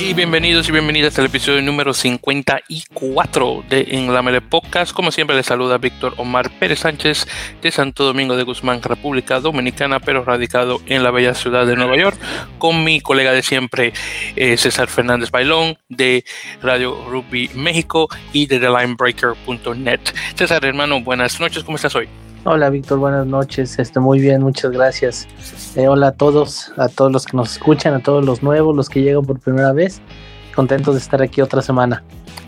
Y bienvenidos y bienvenidas al episodio número 54 de En la Mele Podcast. Como siempre, les saluda Víctor Omar Pérez Sánchez de Santo Domingo de Guzmán, República Dominicana, pero radicado en la bella ciudad de Nueva York, con mi colega de siempre, eh, César Fernández Bailón, de Radio Rugby México y de TheLineBreaker.net. César, hermano, buenas noches, ¿cómo estás hoy? Hola Víctor, buenas noches. Este, muy bien, muchas gracias. Eh, hola a todos, a todos los que nos escuchan, a todos los nuevos, los que llegan por primera vez. Contentos de estar aquí otra semana.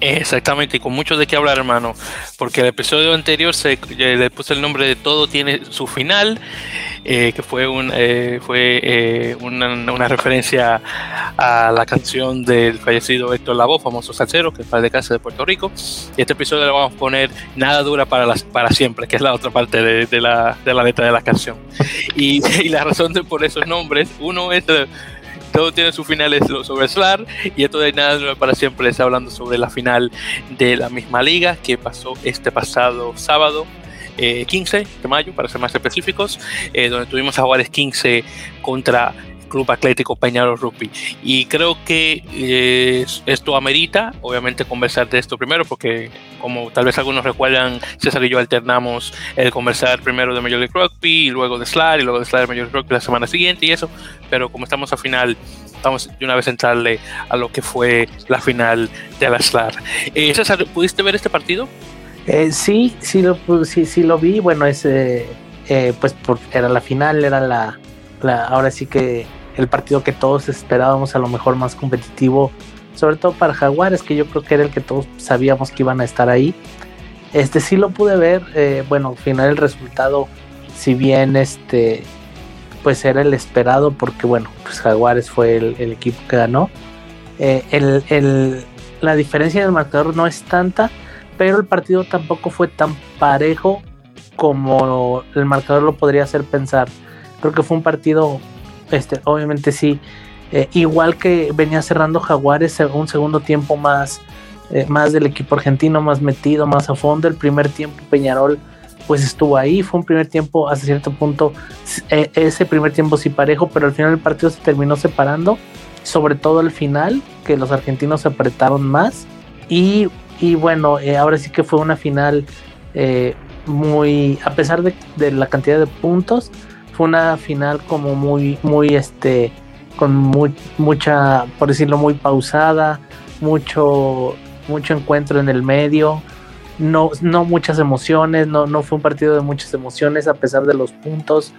Exactamente, y con mucho de qué hablar, hermano, porque el episodio anterior se, le puse el nombre de Todo tiene su final, eh, que fue, un, eh, fue eh, una, referencia a la canción del fallecido Héctor Lavoe, famoso salsero, que es de casa de Puerto Rico. Y este episodio le vamos a poner Nada dura para, las, para siempre, que es la otra parte de, la, de la letra de la canción. Y, y la razón de por esos nombres, uno es todo tiene su final sobre SLAR y esto de nada para siempre está hablando sobre la final de la misma liga que pasó este pasado sábado 15 eh, de mayo, para ser más específicos, eh, donde tuvimos a Juárez 15 contra Club Atlético Peñarol Rugby. Y creo que eh, esto amerita, obviamente, conversar de esto primero, porque como tal vez algunos recuerdan, César y yo alternamos el conversar primero de Major League Rugby y luego de SLAR y luego de SLAR de Major League Rugby la semana siguiente y eso, pero como estamos a final, vamos de una vez a entrarle a lo que fue la final de la SLAR. Eh, César, ¿pudiste ver este partido? Eh, sí, sí lo, sí, sí lo vi. Bueno, ese, eh, pues era la final, era la, ahora sí que el partido que todos esperábamos a lo mejor más competitivo, sobre todo para Jaguares, que yo creo que era el que todos sabíamos que iban a estar ahí. Este sí lo pude ver, eh, bueno, al final el resultado, si bien este, pues era el esperado, porque bueno, pues Jaguares fue el, equipo que ganó. Eh, el, la diferencia del marcador no es tanta, pero el partido tampoco fue tan parejo como el marcador lo podría hacer pensar. Creo que fue un partido este, obviamente sí, eh, igual que venía cerrando Jaguares, un segundo tiempo más, eh, más del equipo argentino, más metido, más a fondo. El primer tiempo Peñarol pues estuvo ahí, fue un primer tiempo hasta cierto punto, e, ese primer tiempo sí parejo, pero al final el partido se terminó separando, sobre todo al final, que los argentinos se apretaron más. Y, bueno, eh, ahora sí que fue una final muy, a pesar de, de la cantidad de puntos, fue una final como muy, muy, este, con mucha, por decirlo, muy pausada, mucho, mucho encuentro en el medio, no, no muchas emociones, no, no fue un partido de muchas emociones a pesar de los puntos.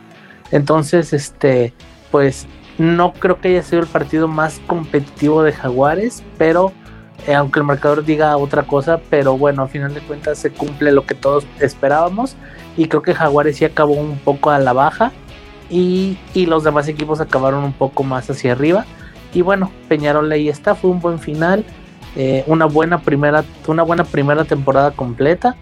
Entonces, este, pues no creo que haya sido el partido más competitivo de Jaguares, pero eh, aunque el marcador diga otra cosa, pero bueno, a final de cuentas se cumple lo que todos esperábamos y creo que Jaguares sí acabó un poco a la baja y, los demás equipos acabaron un poco más hacia arriba. Y bueno, Peñarol ahí está, fue un buen final, eh, una, buena primera, una buena primera temporada completa.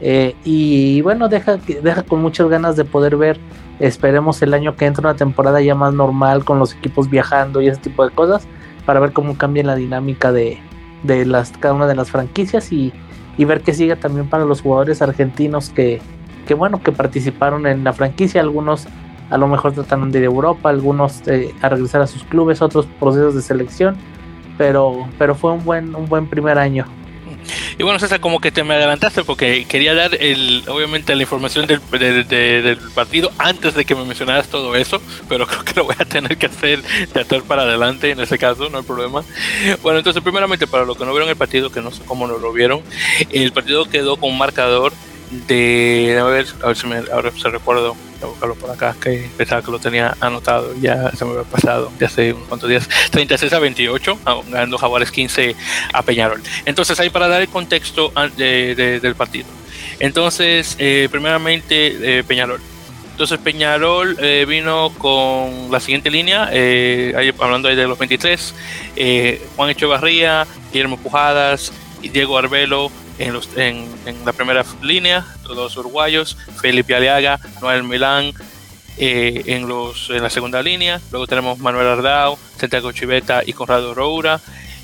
Eh, y bueno, deja, deja con muchas ganas de poder ver, esperemos el año que entra una temporada ya más normal con los equipos viajando y ese tipo de cosas, para ver cómo cambia la dinámica de, las, cada una de las franquicias y, ver que siga también para los jugadores argentinos que, que bueno, que participaron en la franquicia, algunos a lo mejor trataron de ir a Europa, algunos eh, a regresar a sus clubes, otros procesos de selección, pero, pero fue un buen, un buen primer año. Y bueno, César, como que te me adelantaste porque quería dar el, obviamente la información del, del partido antes de que me mencionaras todo eso, pero creo que lo voy a tener que hacer de atrás para adelante en ese caso, no hay problema. Bueno, entonces primeramente para los que no vieron el partido, que no sé cómo no lo vieron, el partido quedó con marcador de a ver, a ver si me ahora se recuerdo voy buscarlo por acá que pensaba que lo tenía anotado ya se me había pasado ya hace unos cuantos días. 36 a 28 ganando Jaguares 15 a Peñarol. Entonces ahí para dar el contexto del partido. Entonces eh, primeramente eh, Peñarol. Entonces Peñarol eh, vino con la siguiente línea, hablando ahí de los 23, Juan Echevarría, Guillermo Pujadas, Diego Arbelo, en, los, en, la primera línea, todos uruguayos, Felipe Aliaga, Noel Milán eh, en, los, en la segunda línea, luego tenemos Manuel Ardao, Santiago Chiveta y Conrado Roura.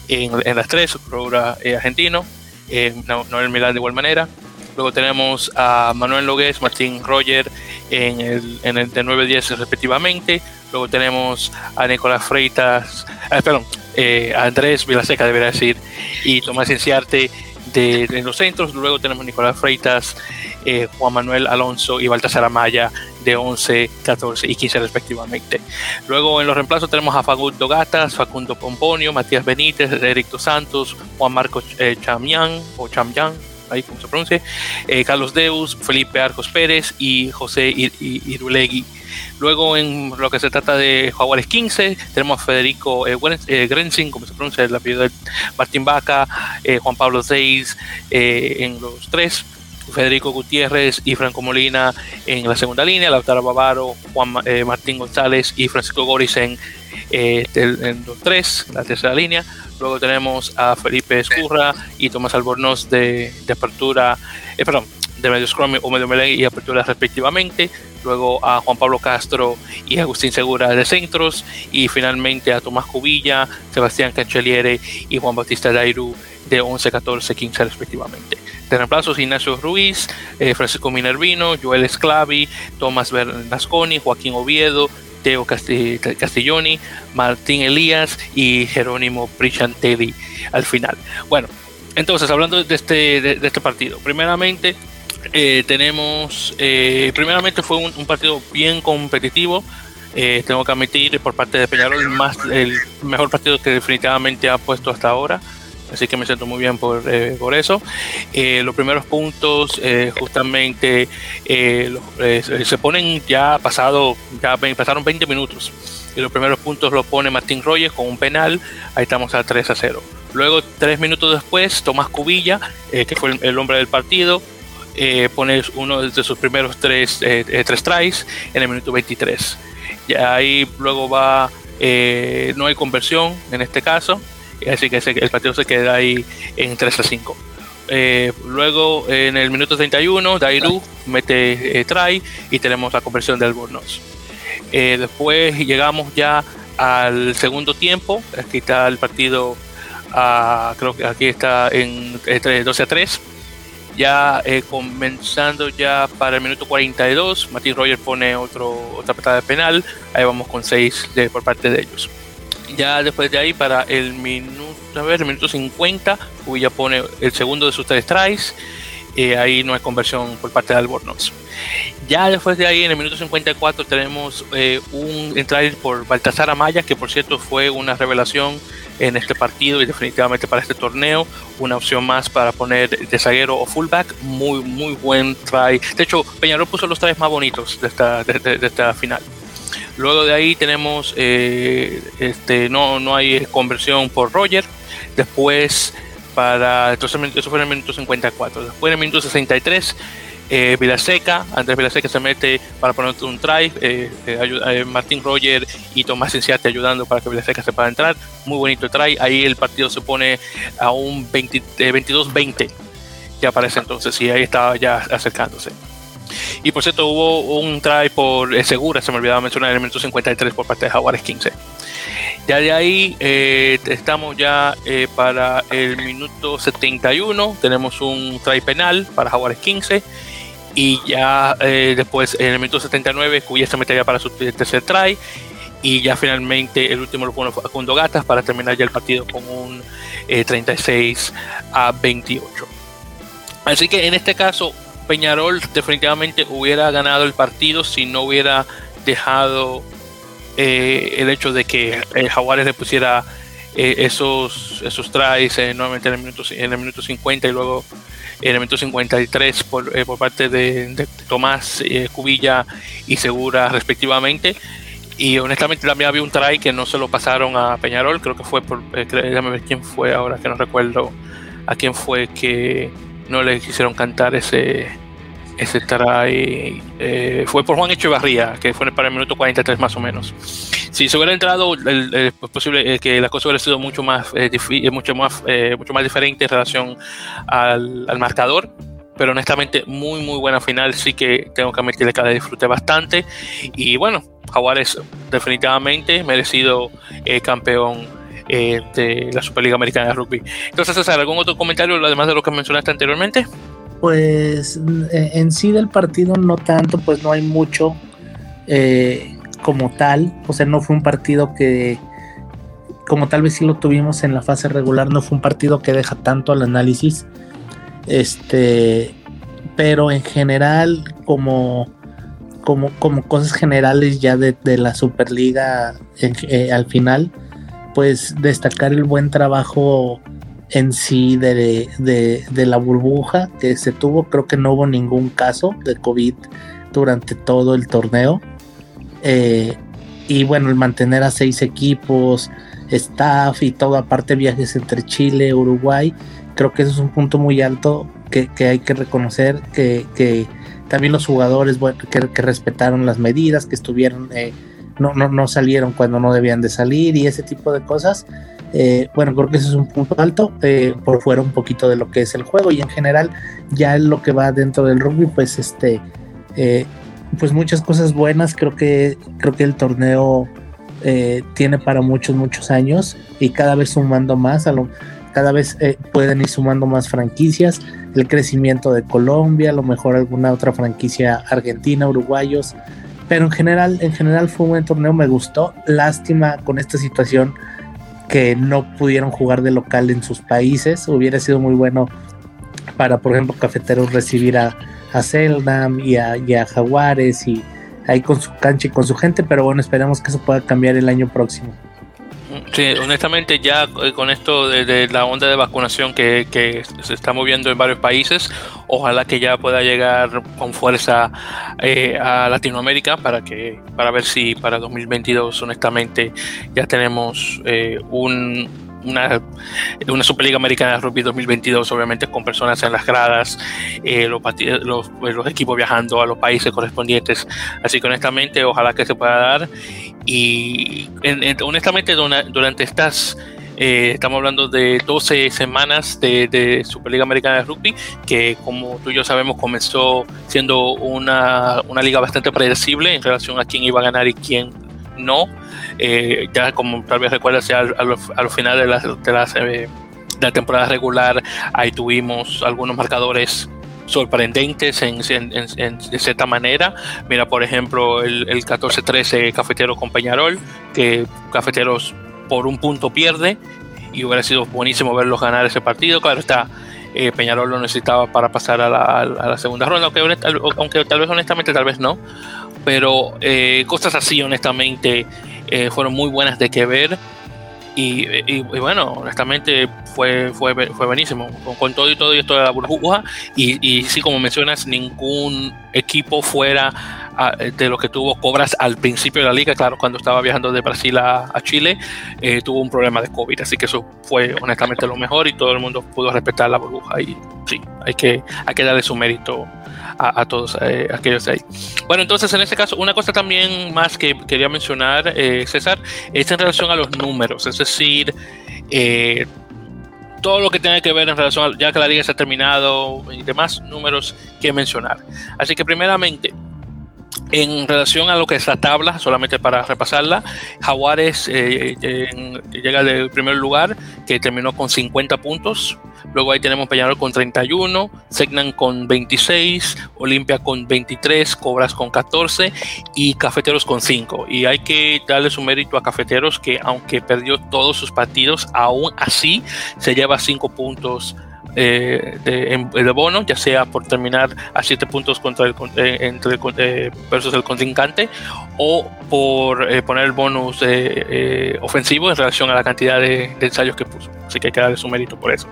En, en las tres, Roura eh, argentino, eh, Noel Milán de igual manera, luego tenemos a Manuel Logués, Martín Roger en el, en el de 9-10 respectivamente, luego tenemos a Nicolás Freitas, perdón, eh, Andrés Vilaseca, debería decir, y Tomás Enciarte de, los centros. Luego tenemos Nicolás Freitas, eh, Juan Manuel Alonso y Baltasar Amaya de 11, 14 y 15 respectivamente. Luego en los reemplazos tenemos a Facundo Gatas, Facundo Pomponio, Matías Benítez, Eric Dos Santos, Juan Marcos eh, Chamián o Chamyan, ahí como se pronuncia, eh, Carlos Deus, Felipe Arcos Pérez y José Irulegui. Luego, en lo que se trata de Jaguares 15, tenemos a Federico eh, eh, Grenzing, como se pronuncia el apellido de Martín Vaca, eh, Juan Pablo Seis eh, en los tres, Federico Gutiérrez y Franco Molina en la segunda línea, Lautaro Bavaro, Juan Martín González y Francisco Goris en, en los tres, la tercera línea. Luego tenemos a Felipe Escurra y Tomás Albornoz de, de apertura, eh, perdón, de medio scrum o medio melee y apertura respectivamente. Luego a Juan Pablo Castro y Agustín Segura de centros. Y finalmente a Tomás Cubilla, Sebastián Cancheliere y Juan Bautista Dairu de 11, 14, 15 respectivamente. De reemplazos Ignacio Ruiz, eh, Francisco Minervino, Joel Esclavi, Tomás Bernasconi, Joaquín Oviedo, Teo Castiglioni, Martín Elías y Jerónimo Prichantelli al final. Bueno, entonces hablando de este, de, de este partido, primeramente eh, tenemos, eh, primeramente fue un, un, partido bien competitivo. Eh, tengo que admitir por parte de Peñarol más el mejor partido que definitivamente ha puesto hasta ahora. Así que me siento muy bien por, eh, por eso. Eh, los primeros puntos, eh, justamente, se ponen ya pasado, ya pasaron 20 minutos. Y los primeros puntos los pone Martín Reyes con un penal. Ahí estamos a 3 a 0. Luego, tres minutos después, Tomás Cubilla, que fue el, el, hombre del partido, pone uno de sus primeros tres, tres tries en el minuto 23. Y ahí luego va, no hay conversión en este caso así que el partido se queda ahí en 3 a 5. Eh, luego en el minuto 31 Dairu mete eh, try y tenemos la conversión del Albornoz. Eh, después llegamos ya al segundo tiempo, aquí está el partido, a, creo que aquí está en 12 a 3. Ya eh, comenzando ya para el minuto 42, Martín Rogers pone otro, otra patada de penal, ahí vamos con 6 de, por parte de ellos. Ya después de ahí para el minuto a ver el minuto 50 ya pone el segundo de sus tres tries. Eh, ahí no hay conversión por parte de Albornoz. Ya después de ahí en el minuto 54 tenemos eh, un try por Baltasar Amaya que por cierto fue una revelación en este partido y definitivamente para este torneo una opción más para poner de zaguero o fullback muy muy buen try de hecho Peñarol puso los tries más bonitos de esta, de, esta final Luego de ahí tenemos, eh, este, no, no hay conversión por Roger. Después, para, entonces eso fue en el minuto 54. Después en el minuto 63, eh, Vilaseca, Andrés Vilaseca se mete para poner un try, eh, eh, Martín Roger y Tomás Cinciate ayudando para que Vilaseca se pueda entrar. Muy bonito try. Ahí el partido se pone a un 22-20 que aparece entonces y ahí estaba ya acercándose. Y por cierto, hubo un try por eh, Segura, se me olvidaba mencionar en el minuto 53 por parte de Jaguares 15. Ya de ahí eh, estamos ya eh, para el minuto 71, tenemos un try penal para Jaguares 15. Y ya eh, después en el minuto 79, Cuya se metería para su tercer try. Y ya finalmente el último lo pone Facundo Gatas para terminar ya el partido con un 36 a 28. Así que en este caso Peñarol definitivamente hubiera ganado el partido si no hubiera dejado eh, el hecho de que el Jaguares le pusiera eh, esos, esos tries eh, nuevamente en el, minuto, en el minuto 50 y luego en el minuto 53 por, eh, por parte de, Tomás Cubilla y Segura respectivamente. Y honestamente también había un try que no se lo pasaron a Peñarol, creo que fue por, déjame ver quién fue ahora que no recuerdo a quién fue que no le quisieron cantar ese, ese try. Eh, fue por Juan Echevarría, que fue para el minuto 43 más o menos. Si se hubiera entrado, es posible que la cosa hubiera sido mucho más, eh, mucho más, eh, mucho más diferente en relación al, marcador. Pero honestamente, muy, muy buena final. Sí que tengo que admitirle que la disfruté bastante. Y bueno, Jaguares definitivamente merecido eh, campeón eh, de la Superliga Americana de Rugby. Entonces, César, ¿algún otro comentario además de lo que mencionaste anteriormente? Pues en sí del partido no tanto, pues no hay mucho eh, como tal, o sea, no fue un partido que como tal vez sí lo tuvimos en la fase regular, no fue un partido que deja tanto al análisis. Este, pero en general, como, como, como cosas generales ya de, la Superliga eh, al final, pues destacar el buen trabajo en sí de, de, la burbuja que se tuvo. Creo que no hubo ningún caso de COVID durante todo el torneo. Eh, y bueno, el mantener a seis equipos, staff y todo, aparte viajes entre Chile, Uruguay, creo que eso es un punto muy alto que, hay que reconocer, que, también los jugadores bueno, que, respetaron las medidas, que estuvieron, eh, no, no, no, salieron cuando no debían de salir y ese tipo de cosas. Eh, bueno, creo que ese es un punto alto, eh, por fuera un poquito de lo que es el juego y en general ya lo que va dentro del rugby, pues este, pues muchas cosas buenas, creo que, creo que el torneo tiene para muchos, muchos años y cada vez sumando más, a lo, cada vez pueden ir sumando más franquicias, el crecimiento de Colombia, a lo mejor alguna otra franquicia argentina, uruguayos, pero en general, en general fue un buen torneo, me gustó. Lástima con esta situación que no pudieron jugar de local en sus países. Hubiera sido muy bueno para, por ejemplo, Cafeteros recibir a, a y a, y a Jaguares y ahí con su cancha y con su gente, pero bueno, esperemos que eso pueda cambiar el año próximo. Sí, honestamente ya con esto de, la onda de vacunación que, se está moviendo en varios países, ojalá que ya pueda llegar con fuerza eh, a Latinoamérica para que para ver si para 2022 honestamente ya tenemos eh, un una, una Superliga Americana de Rugby 2022, obviamente con personas en las gradas, eh, los, los, pues, los, equipos viajando a los países correspondientes. Así que honestamente, ojalá que se pueda dar. Y honestamente, durante estas... Eh, estamos hablando de 12 semanas de, de, Superliga Americana de Rugby, que como tú y yo sabemos comenzó siendo una, una liga bastante predecible en relación a quién iba a ganar y quién no. Eh, ya como tal vez recuerdas, ya a los, finales de, las, de, la temporada regular, ahí tuvimos algunos marcadores sorprendentes en, de cierta manera. Mira, por ejemplo, el, el 14-13 Cafeteros con Peñarol, que Cafeteros por un punto pierde y hubiera sido buenísimo verlos ganar ese partido. Claro está, eh, Peñarol lo necesitaba para pasar a la, a la segunda ronda, aunque, aunque, tal vez honestamente, tal vez no. Pero eh, cosas así, honestamente, eh, fueron muy buenas de que ver. Y, bueno, honestamente fue, fue, fue buenísimo. Con, todo y todo y esto de la burbuja. Y, y sí, como mencionas, ningún equipo fuera ah, de lo que tuvo Cobras al principio de la liga. Claro, cuando estaba viajando de Brasil a, Chile, eh, tuvo un problema de COVID. Así que eso fue honestamente lo mejor y todo el mundo pudo respetar la burbuja. Y sí, hay que, hay que darle su mérito a, todos eh, aquellos ahí. Bueno, entonces en este caso, una cosa también más que quería mencionar, eh, César, es en relación a los números, es decir, eh, todo lo que tiene que ver en relación a, ya que la liga se ha terminado y demás números que mencionar. Así que primeramente, en relación a lo que es la tabla, solamente para repasarla, Jaguares llega del primer lugar, que terminó con 50 puntos, Luego ahí tenemos Peñarol con 31, Segnan con 26, Olimpia con 23, Cobras con 14 y Cafeteros con 5. Y hay que darle su mérito a Cafeteros que aunque perdió todos sus partidos, aún así se lleva 5 puntos eh, de, bono, ya sea por terminar a 7 puntos contra el, eh, entre eh, versus el contrincante o por poner el bonus ofensivo en relación a la cantidad de, ensayos que puso. Así que hay que darle su mérito por eso.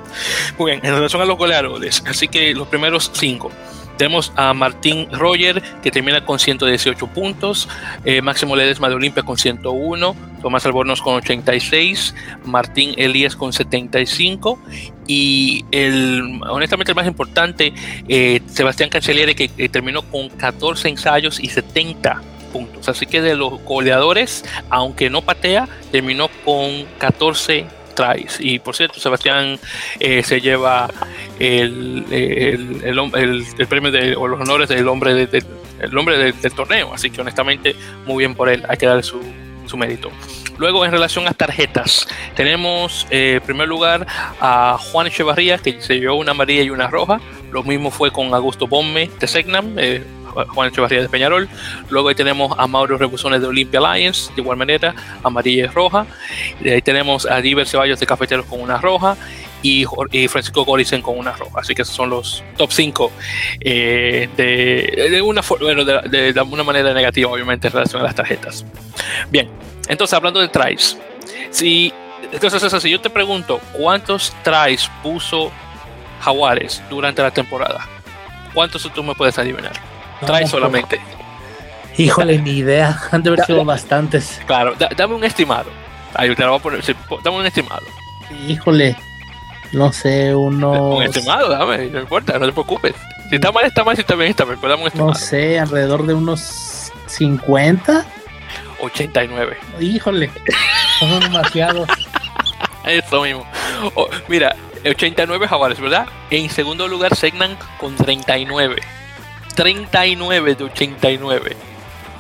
Muy bien, en relación a los goleadores, así que los primeros 5. Tenemos a Martín Roger, que termina con 118 puntos, Máximo Ledesma de Olimpia con 101, Tomás Albornoz con 86, Martín Elías con 75 y el, honestamente el más importante, eh, Sebastián Cancelliere, que terminó con 14 ensayos y 70 puntos. Así que de los goleadores, aunque no patea, terminó con 14 tries. Y por cierto, Sebastián eh, se lleva el, el, premio de, o los honores del hombre, de, el hombre del torneo. Así que honestamente, muy bien por él. Hay que darle su, su mérito. Luego, en relación a tarjetas, tenemos eh, en primer lugar a Juan Echevarría, que se llevó una amarilla y una roja. Lo mismo fue con Augusto Bomme de Segnam, eh, Juan Echevarría de Peñarol. Luego ahí tenemos a Mauro Rebusones de Olympia Alliance, de igual manera, amarilla y roja. De ahí tenemos a Diver Ceballos de Cafeteros con una roja y, Francisco Gorisen con una roja. Así que esos son los top 5 eh, de, una, bueno, de, una manera negativa, obviamente, en relación a las tarjetas. Bien, entonces hablando de tries, si, entonces si yo te pregunto, ¿cuántos tries puso Jaguares durante la temporada? ¿Cuántos tú me puedes adivinar? Tries solamente. Híjole, ni idea. Han de haber sido bastantes. Claro, dame un estimado. Ahí te lo voy a poner. Dame un estimado. Híjole, no sé, uno. Un estimado, dame, no importa, no te preocupes. Si está mal, está mal, si está bien, está bien, pero dame un estimado. No sé, alrededor de unos 50. 89. Híjole, son demasiados. Eso mismo. mira, 89 jaguares, ¿verdad? En segundo lugar, Segnan con 39. 39 de 89.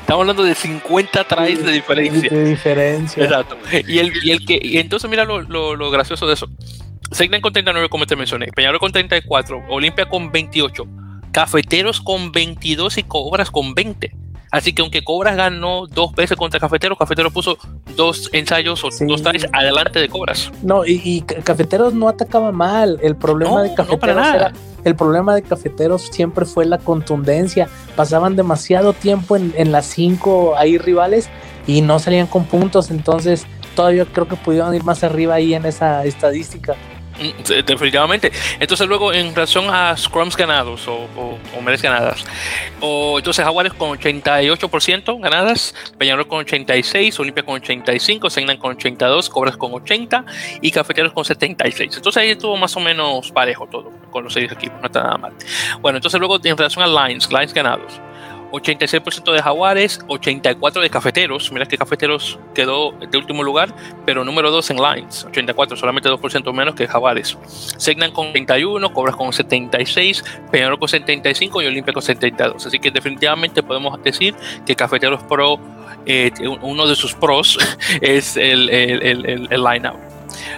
Estamos hablando de 50 tries de diferencia. De diferencia. Exacto. Y el, y el que, y entonces mira lo, lo, lo gracioso de eso. Segnan con 39, como te mencioné. Peñarol con 34. Olimpia con 28. Cafeteros con 22 y Cobras con 20. Así que aunque Cobras ganó dos veces contra Cafeteros, Cafeteros puso dos ensayos o dos tries adelante de Cobras. No, y, Cafeteros no atacaba mal. El problema de Cafeteros era el problema de Cafeteros siempre fue la contundencia. Pasaban demasiado tiempo en, las cinco ahí rivales y no salían con puntos. Entonces, todavía creo que pudieron ir más arriba ahí en esa estadística. Definitivamente. Entonces luego en relación a scrums ganados o, o, ganadas, o, entonces Jaguares con 88% ganadas, Peñarol con 86, Olimpia con 85, Segnan con 82, Cobras con 80 y Cafeteros con 76. Entonces ahí estuvo más o menos parejo todo con los seis equipos, no está nada mal. Bueno, entonces luego en relación a lines, lines ganados. 86% de Jaguares, 84% de Cafeteros. Mira que Cafeteros quedó de último lugar, pero número 2 en Lines, 84, solamente 2% menos que Jaguares. Segnan con 31, Cobras con 76, Peñarol con 75 y Olimpia con 72. Así que definitivamente podemos decir que Cafeteros Pro, eh, uno de sus pros es el, el, el, el line-up.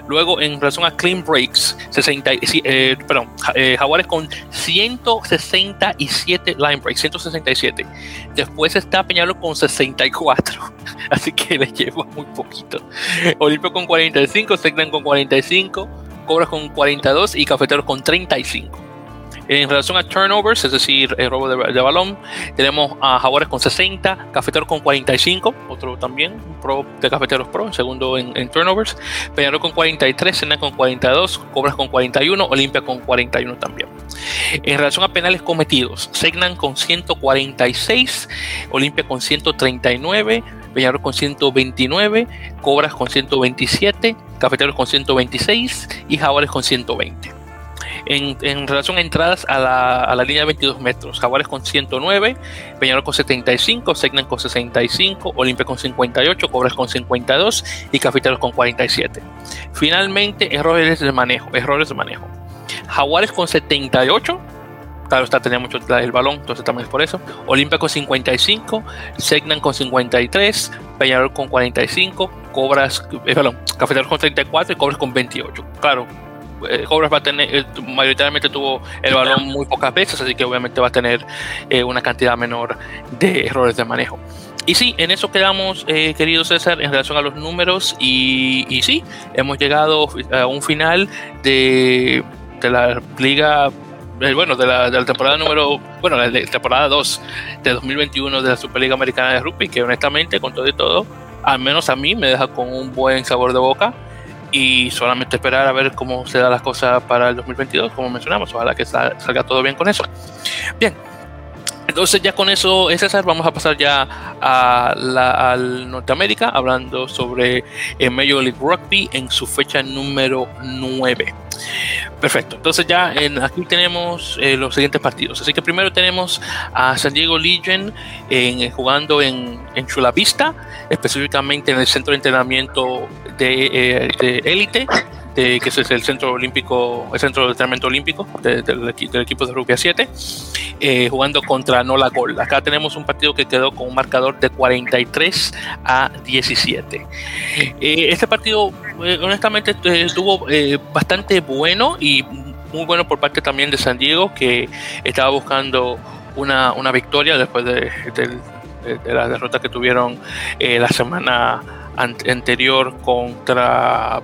Luego, en relación a clean breaks, 60, eh, perdón, eh, Jaguares con 167 line breaks, 167. Después está Peñarol con 64, así que le lleva muy poquito. Olimpio con 45, Segnan con 45, Cobras con 42 y Cafeteros con 35. En relación a turnovers, es decir, el robo de, balón, tenemos a Jaguares con 60, Cafeteros con 45, otro también, pro de Cafeteros Pro, segundo en, turnovers, Peñarol con 43, Sena con 42, Cobras con 41, Olimpia con 41 también. En relación a penales cometidos, Segnan con 146, Olimpia con 139, Peñarol con 129, Cobras con 127, Cafeteros con 126 y Jaguares con 120 en, relación a entradas a la, línea de 22 metros. Jaguares con 109, Peñarol con 75, Segnan con 65, Olimpia con 58, Cobras con 52 y Cafeteros con 47. Finalmente, errores de manejo, errores de manejo. Jaguares con 78, claro está, tenía mucho el balón, entonces también es por eso. Olimpia con 55, Segnan con 53, Peñarol con 45, Cobras, eh, perdón, Cafeteros con 34 y Cobras con 28. Claro, Cobras va a tener, eh, mayoritariamente tuvo el balón muy pocas veces, así que obviamente va a tener eh, una cantidad menor de errores de manejo. Y sí, en eso quedamos, querido César, en relación a los números. Y, y sí, hemos llegado a un final de, de la liga bueno, de la, de la, temporada número, bueno, la temporada 2 de 2021 de la Superliga Americana de Rugby, que honestamente, con todo y todo, al menos a mí me deja con un buen sabor de boca y solamente esperar a ver cómo se dan las cosas para el 2022, como mencionamos. Ojalá que salga todo bien con eso. Bien, entonces ya con eso, César, vamos a pasar ya a la, al Norteamérica, hablando sobre el Major League Rugby en su fecha número 9. Perfecto, entonces ya en, aquí tenemos eh, los siguientes partidos. Así que primero tenemos a San Diego Legion en, jugando en, en Chula Vista, específicamente en el centro de entrenamiento de élite. Eh, que es el centro olímpico, el centro de entrenamiento olímpico del, equipo de rugby 7, eh, jugando contra Nola Gol. Acá tenemos un partido que quedó con un marcador de 43 a 17. Eh, este partido, eh, honestamente, estuvo bastante bueno y muy bueno por parte también de San Diego, que estaba buscando una, una victoria después de, la derrota que tuvieron eh, la semana anterior contra.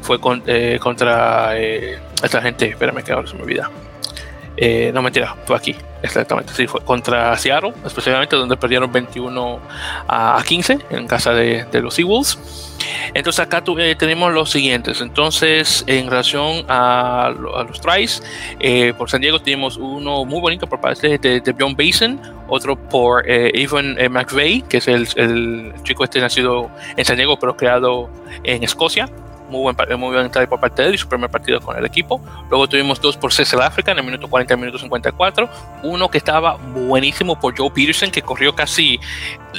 Fue eh, contra eh, esta gente. Espérame que ahora se me olvida. Eh, no mentira, fue aquí, exactamente, sí, fue contra Seattle, especialmente donde perdieron 21 a 15 en casa de, los Eagles. Entonces acá eh, tenemos los siguientes. Entonces, en relación a, los tries, eh, por San Diego tenemos uno muy bonito por parte de, de John Basin, otro por Evan McVeigh, que es el, el, chico este nacido en San Diego, pero creado en Escocia muy buen, muy buen por parte de él y su primer partido con el equipo. Luego tuvimos dos por Cecil Africa en el minuto 40 y minuto 54. Uno que estaba buenísimo por Joe Peterson, que corrió casi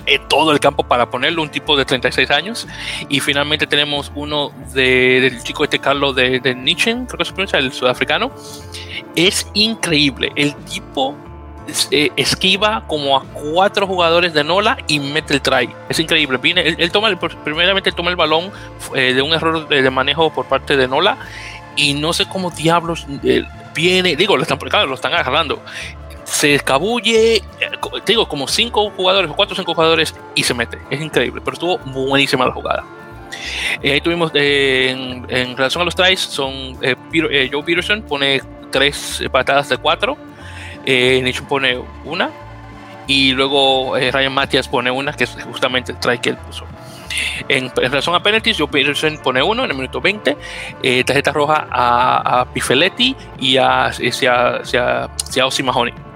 eh, todo el campo para ponerlo, un tipo de 36 años. Y finalmente tenemos uno de, del chico este Carlos de, de Nietzsche, creo que se pronuncia, el sudafricano. Es increíble. El tipo eh, esquiva como a cuatro jugadores de Nola y mete el try. Es increíble. Viene, él, toma el, primeramente toma el balón eh, de un error de, manejo por parte de Nola y no sé cómo diablos eh, viene. Digo, lo están, claro, lo están agarrando. Se escabulle, digo, como cinco jugadores o cuatro o cinco jugadores y se mete. Es increíble, pero estuvo buenísima la jugada. ahí tuvimos en, relación a los tries, son Joe Peterson pone tres patadas de cuatro eh, pone una y luego eh, Ryan Matthias pone una que es justamente el try que él puso. En, relación a penalties, Joe Peterson pone uno en el minuto 20, eh, tarjeta roja a, a Pifeletti y a, a, a, Mahoney.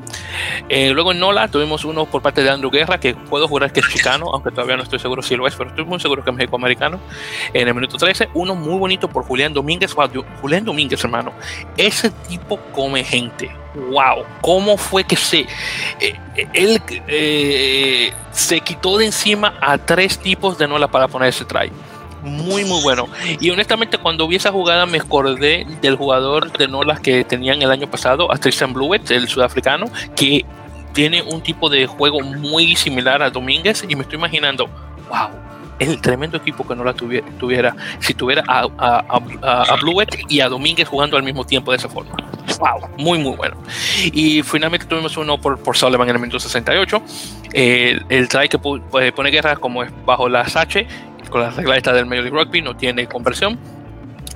Eh, luego en Nola tuvimos uno por parte de Andrew Guerra, que puedo jurar que es chicano, aunque todavía no estoy seguro si lo es, pero estoy muy seguro que es mexicoamericano. En el minuto 13, uno muy bonito por Julián Domínguez. Julián Domínguez, hermano, ese tipo come gente. ¡Wow! ¿Cómo fue que se. Eh, él eh, se quitó de encima a tres tipos de Nola para poner ese try? Muy muy bueno. Y honestamente cuando vi esa jugada me acordé del jugador de Nolas que tenían el año pasado, a Tristan Bluet, el sudafricano, que tiene un tipo de juego muy similar a Domínguez y me estoy imaginando, wow, el tremendo equipo que no la tuviera, si tuviera a, a, y a Domínguez jugando al mismo tiempo de esa forma. Wow, muy muy bueno. Y finalmente tuvimos uno por, por Sullivan en el minuto 68. el, el try que eh, pone guerra como es bajo la H con la regla esta del Major League Rugby, no tiene conversión.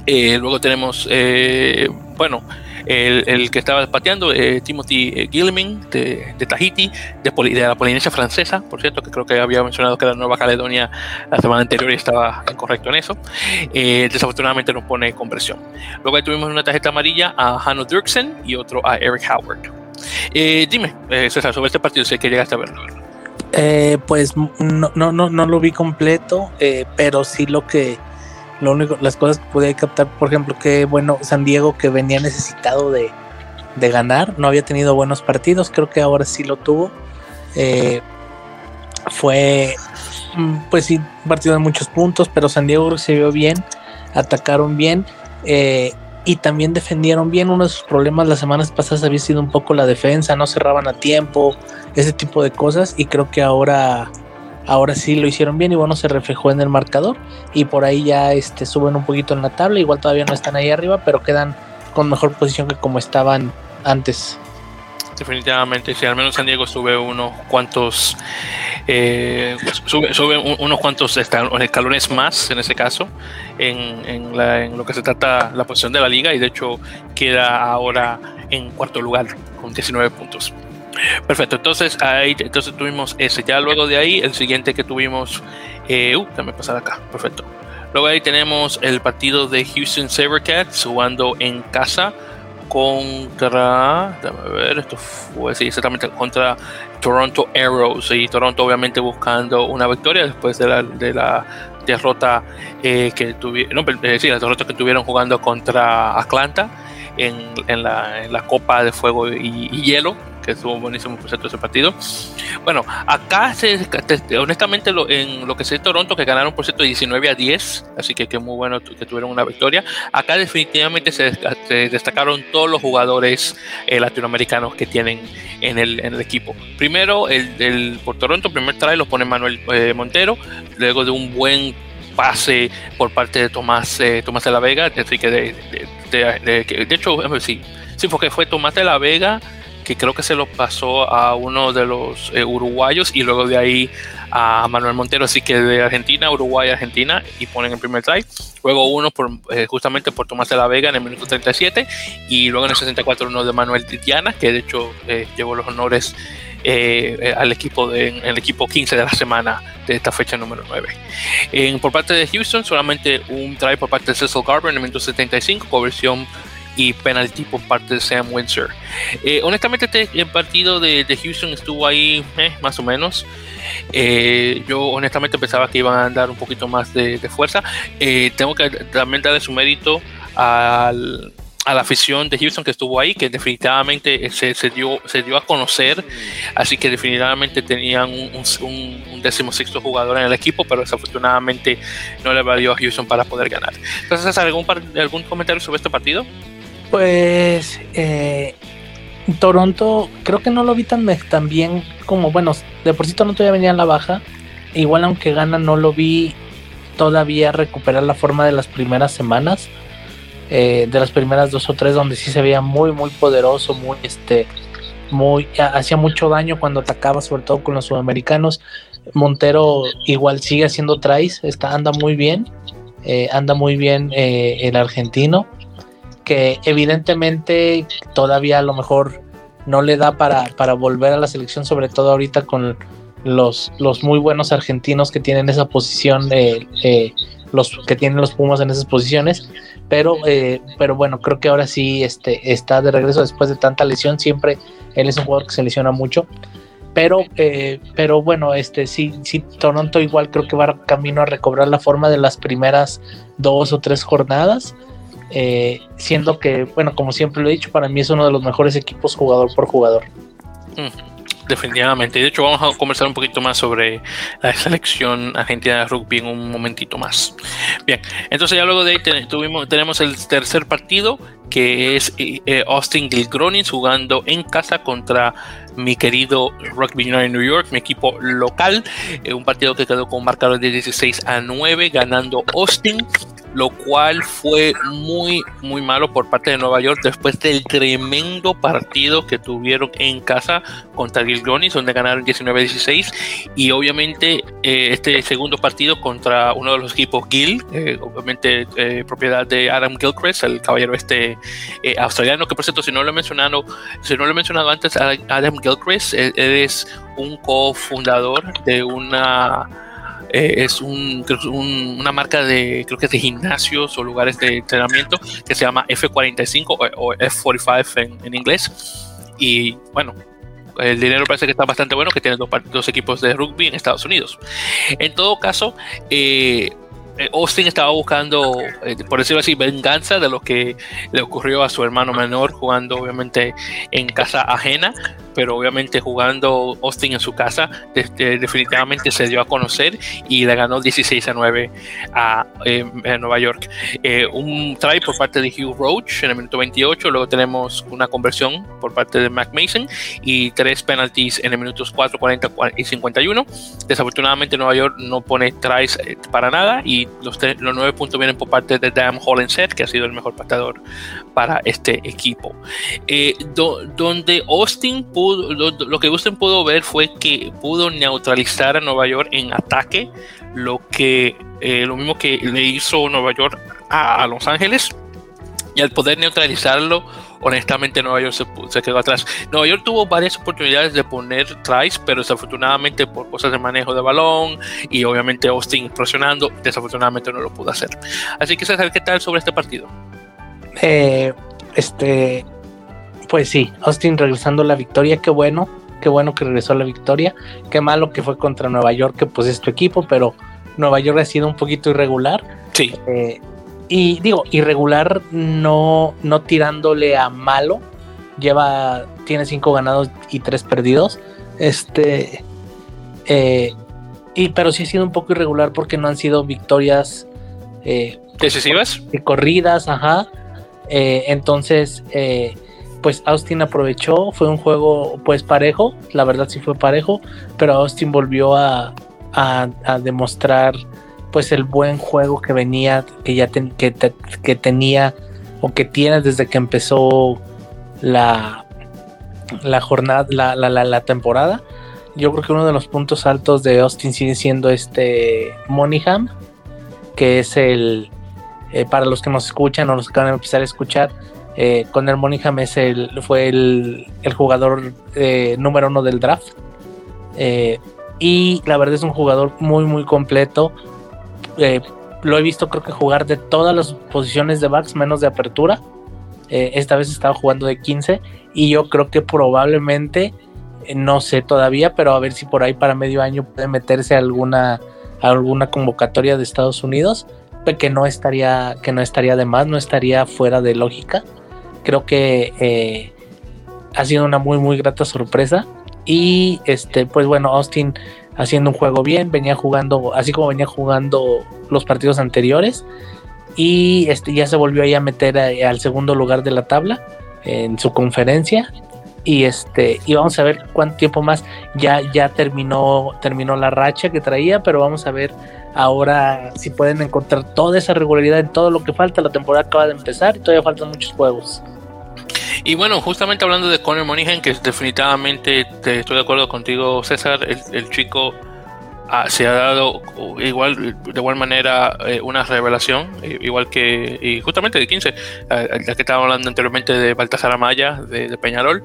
Eh, luego tenemos, eh, bueno, el, que estaba pateando, eh, Timothy Gilman de, Tahiti, de, la Polinesia Francesa, por cierto, que creo que había mencionado que era Nueva Caledonia la semana anterior y estaba incorrecto en eso. desafortunadamente no pone conversión. Luego tuvimos una tarjeta amarilla a Hanno Dirksen y otro a Eric Howard. dime, César, sobre este partido, sé que llegaste a verlo. Eh, pues no, no, no, no lo vi completo, eh, pero sí lo que, lo único, las cosas que pude captar, por ejemplo, que bueno, San Diego que venía necesitado de, de ganar, no había tenido buenos partidos, creo que ahora sí lo tuvo. Eh, fue, mm, pues sí, partido de muchos puntos, pero San Diego se vio bien, atacaron bien. Eh, y también defendieron bien. Uno de sus problemas las semanas pasadas había sido un poco la defensa, no cerraban a tiempo, ese tipo de cosas. Y creo que ahora, ahora sí lo hicieron bien y bueno, se reflejó en el marcador. Y por ahí ya este, suben un poquito en la tabla. Igual todavía no están ahí arriba, pero quedan con mejor posición que como estaban antes. Definitivamente, si al menos San Diego sube unos cuantos, eh, sube, unos cuantos escalones más en ese caso, en, lo que se trata la posición de la liga y de hecho queda ahora en cuarto lugar con 19 puntos. Perfecto, entonces ahí entonces tuvimos ese. Ya luego de ahí, el siguiente que tuvimos, eh, uh, déjame pasar acá, perfecto. Luego ahí tenemos el partido de Houston Sabercats jugando en casa contra, déjame ver, esto fue exactamente contra Toronto Arrows. Y Toronto obviamente buscando una victoria después de la, de la derrota eh, que tuvieron, no, eh, que tuvieron jugando contra Atlanta en, en, la, en la, Copa de Fuego y Hielo que estuvo buenísimo por cierto ese partido. Bueno, acá se, honestamente en lo que sé Toronto, que ganaron por cierto 19 a 10, así que que muy bueno que tuvieron una victoria. Acá definitivamente se, destacaron todos los jugadores eh, latinoamericanos que tienen en el, en el equipo. Primero, el, por Toronto, primer try lo pone Manuel eh, Montero, luego de un buen pase por parte de Tomás, eh, Tomás de la Vega, de, de, de, de, hecho, sí, sí, porque fue Tomás de la Vega que creo que se lo pasó a uno de los eh, uruguayos y luego de ahí a Manuel Montero, así que de Argentina, Uruguay, Argentina y ponen el primer try. Luego uno por, eh, justamente por Tomás de la Vega en el minuto 37 y luego en el 64 uno de Manuel Titiana, que de hecho eh, llevó los honores al equipo de, equipo 15 de la semana de esta fecha número 9. En, por parte de Houston, solamente un try por parte de Cecil Garber en el minuto 75, conversión y penalti por parte de Sam Windsor. Eh, honestamente, este el partido de, Houston estuvo ahí eh, más o menos. Eh, yo honestamente pensaba que iban a dar un poquito más de, fuerza. tengo que también darle su mérito a la afición de Houston que estuvo ahí, que definitivamente se, dio, se dio a conocer, así que definitivamente tenían un, un, décimo sexto jugador en el equipo, pero desafortunadamente no le valió a Houston para poder ganar. Entonces, ¿algún, algún comentario sobre este partido? Pues eh, Toronto, creo que no lo vi tan, bien como, bueno, de por sí Toronto ya venía a la baja. Igual aunque gana, no lo vi todavía recuperar la forma de las primeras semanas. Eh, de las primeras dos o tres, donde sí se veía muy, muy poderoso, muy, este, muy, hacía mucho daño cuando atacaba, sobre todo con los sudamericanos. Montero igual sigue haciendo tries, está, anda muy bien, eh, anda muy bien el argentino que evidentemente todavía a lo mejor no le da para, para volver a la selección, sobre todo ahorita con los, los muy buenos argentinos que tienen esa posición, eh, eh, los que tienen los Pumas en esas posiciones, pero, eh, pero bueno, creo que ahora sí este, está de regreso después de tanta lesión, siempre él es un jugador que se lesiona mucho, pero, pero bueno, este sí, sí, Toronto igual creo que va camino a recobrar la forma de las primeras dos o tres jornadas eh, siendo que, bueno, como siempre lo he dicho, para mí es uno de los mejores equipos jugador por jugador. definitivamente. De hecho, vamos a conversar un poquito más sobre la selección argentina de rugby en un momentito más. Bien, entonces ya luego de ahí tuvimos, tenemos el tercer partido, que es eh, eh, Austin Gilgronis jugando en casa contra mi querido Rugby United New York, mi equipo local. un partido que quedó con marcador de 16 a 9, ganando Austin lo cual fue muy, muy malo por parte de Nueva York después del tremendo partido que tuvieron en casa contra Gilgonis, donde ganaron 19-16, y obviamente eh, este segundo partido contra uno de los equipos Gil, eh, obviamente eh, propiedad de Adam Gilchrist, el caballero este australiano, que por cierto, si no lo he mencionado, si no lo he mencionado antes, Adam Gilchrist es un cofundador de una eh, es un, una marca de, creo que es de gimnasios o lugares de entrenamiento que se llama F45 o, F45 en, inglés. Y bueno, el dinero parece que está bastante bueno, que tiene dos, equipos de rugby en Estados Unidos. En todo caso, eh, eh, Austin estaba buscando, por decirlo así, venganza de lo que le ocurrió a su hermano menor jugando obviamente en casa ajena pero obviamente jugando Austin en su casa, definitivamente se dio a conocer y le ganó 16 a 9 a, eh, Nueva York. Eh, un try por parte de Hugh Roach en el minuto 28, luego tenemos una conversión por parte de Mac Mason y tres penalties en el minutos 4, 40 y 51. Desafortunadamente Nueva York no pone tries eh, para nada y los, los nueve puntos vienen por parte de Dan Hollenset, que ha sido el mejor pateador para este equipo. donde Austin pudo lo, que Gusten pudo ver fue que pudo neutralizar a Nueva York en ataque, lo que eh, lo mismo que le hizo Nueva York a, Los Ángeles. Y al poder neutralizarlo, honestamente Nueva York se, quedó atrás. Nueva York tuvo varias oportunidades de poner tries, pero desafortunadamente por cosas de manejo de balón y obviamente Austin presionando, desafortunadamente no lo pudo hacer. Así que César, ¿qué tal sobre este partido? Eh, este, pues sí, Austin regresando la victoria, qué bueno, qué bueno que regresó la victoria, qué malo que fue contra Nueva York, que pues es tu equipo, pero Nueva York ha sido un poquito irregular. Sí. Eh, y digo, irregular no, no tirándole a malo, lleva, tiene cinco ganados y tres perdidos. Este, eh, y, pero sí ha sido un poco irregular porque no han sido victorias eh, decisivas y corridas, ajá. entonces, pues Austin aprovechó, fue un juego pues parejo, la verdad sí fue parejo, pero Austin volvió a, demostrar pues el buen juego que venía, que ya que, tenía o que tiene desde que empezó la, la jornada, la, la, la, temporada. Yo creo que uno de los puntos altos de Austin sigue siendo este Moneyham, que es el, eh, para los que nos escuchan o los que van a empezar a escuchar, eh, con el Moneyham es fue el, jugador eh, número uno del draft. y la verdad es un jugador muy, muy completo. lo he visto creo que jugar de todas las posiciones de backs menos de apertura. esta vez estaba jugando de 15 y yo creo que probablemente, no sé todavía, pero a ver si por ahí para medio año puede meterse alguna, alguna convocatoria de Estados Unidos que no estaría que no estaría de más, no estaría fuera de lógica. Creo que eh, ha sido una muy muy grata sorpresa. Y este pues bueno Austin haciendo un juego bien, venía jugando así como venía jugando los partidos anteriores. Y este ya se volvió ahí a meter al segundo lugar de la tabla en su conferencia. Y este y vamos a ver cuánto tiempo más. Ya ya terminó terminó la racha que traía pero vamos a ver ahora si pueden encontrar toda esa regularidad en todo lo que falta. La temporada acaba de empezar y todavía faltan muchos juegos y bueno, justamente hablando de Conor Monigen, que definitivamente te estoy de acuerdo contigo, César, el, chico ah, se ha dado igual de igual manera eh, una revelación, igual que y justamente de 15, ya que estaba hablando anteriormente de Baltasar Amaya, de Peñarol.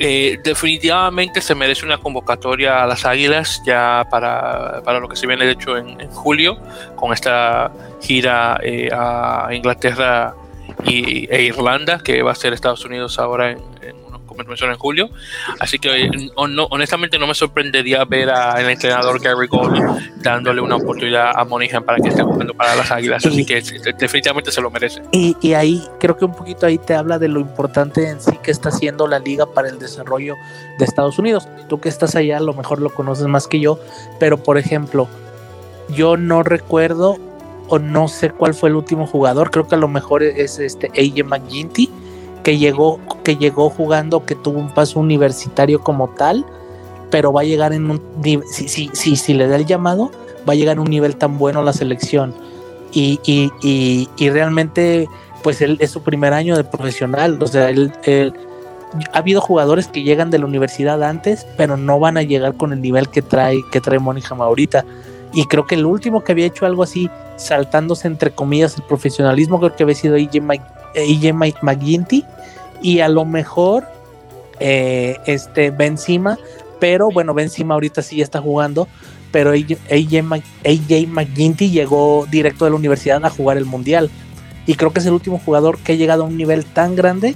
Eh, definitivamente se merece una convocatoria a las Águilas ya para, para lo que se viene de hecho en, julio con esta gira eh, a Inglaterra y, e Irlanda que va a ser Estados Unidos ahora en, como en julio. Así que honestamente no me sorprendería ver al entrenador Gary Gold dándole una oportunidad a Monihan para que esté jugando para las Águilas. Así que definitivamente se lo merece. Y, y, ahí creo que un poquito ahí te habla de lo importante en sí que está haciendo la liga para el desarrollo de Estados Unidos. Tú que estás allá a lo mejor lo conoces más que yo, pero por ejemplo, yo no recuerdo o no sé cuál fue el último jugador, creo que a lo mejor es este AJ McGinty que llegó, que llegó jugando, que tuvo un paso universitario como tal, pero va a llegar en un si, si, si, si le da el llamado, va a llegar a un nivel tan bueno la selección. Y, y, y, realmente, pues él es su primer año de profesional. O sea, él, ha habido jugadores que llegan de la universidad antes, pero no van a llegar con el nivel que trae, que trae ahorita. Y creo que el último que había hecho algo así, saltándose entre comillas el profesionalismo, creo que había sido AJ, Mike, McGinty y a lo mejor eh, este Benzema, pero bueno, Benzema ahorita sí ya está jugando, pero AJ, McGinty llegó directo de la universidad a jugar el mundial y creo que es el último jugador que ha llegado a un nivel tan grande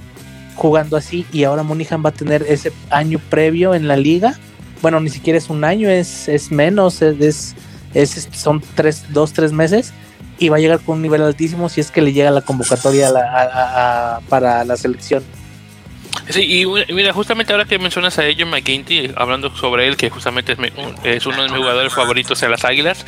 jugando así y ahora Monihan va a tener ese año previo en la liga. Bueno, ni siquiera es un año, es, es menos, es, es, son tres, dos, tres meses y va a llegar con un nivel altísimo si es que le llega la convocatoria para la selección. Sí, y mira, justamente ahora que mencionas a ellos McGinty, hablando sobre él, que justamente es, uno de mis jugadores favoritos en las Águilas,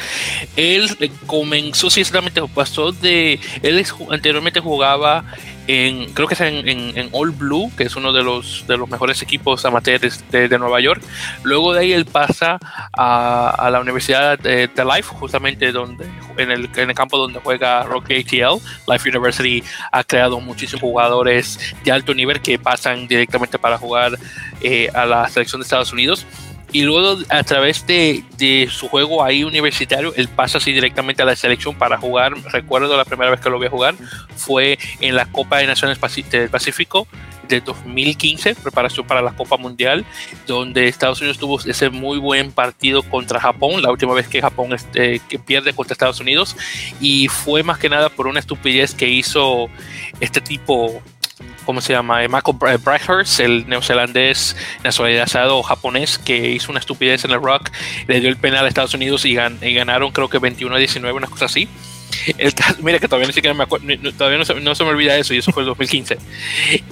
él comenzó, sinceramente, pasó de. Él anteriormente jugaba en, creo que es en, en, All Blue, que es uno de los, de los mejores equipos amateurs de, de Nueva York. Luego de ahí él pasa a, a la Universidad de, Life, justamente donde, en, el, en el campo donde juega Rocky ATL. Life University ha creado muchísimos jugadores de alto nivel que pasan directamente para jugar eh, a la selección de Estados Unidos y luego a través de, de, su juego ahí universitario, él pasa así directamente a la selección para jugar. Recuerdo la primera vez que lo vi jugar fue en la Copa de Naciones del Pacífico de 2015, preparación para la Copa Mundial, donde Estados Unidos tuvo ese muy buen partido contra Japón, la última vez que Japón este, que pierde contra Estados Unidos, y fue más que nada por una estupidez que hizo este tipo ¿cómo se llama? Eh, Michael Brighthurst, el neozelandés nacionalizado japonés que hizo una estupidez en el rock, le dio el penal a Estados Unidos y, ganaron creo que 21 a 19, una cosa así. Mira que todavía ni siquiera me todavía no se, me olvida eso y eso fue el 2015.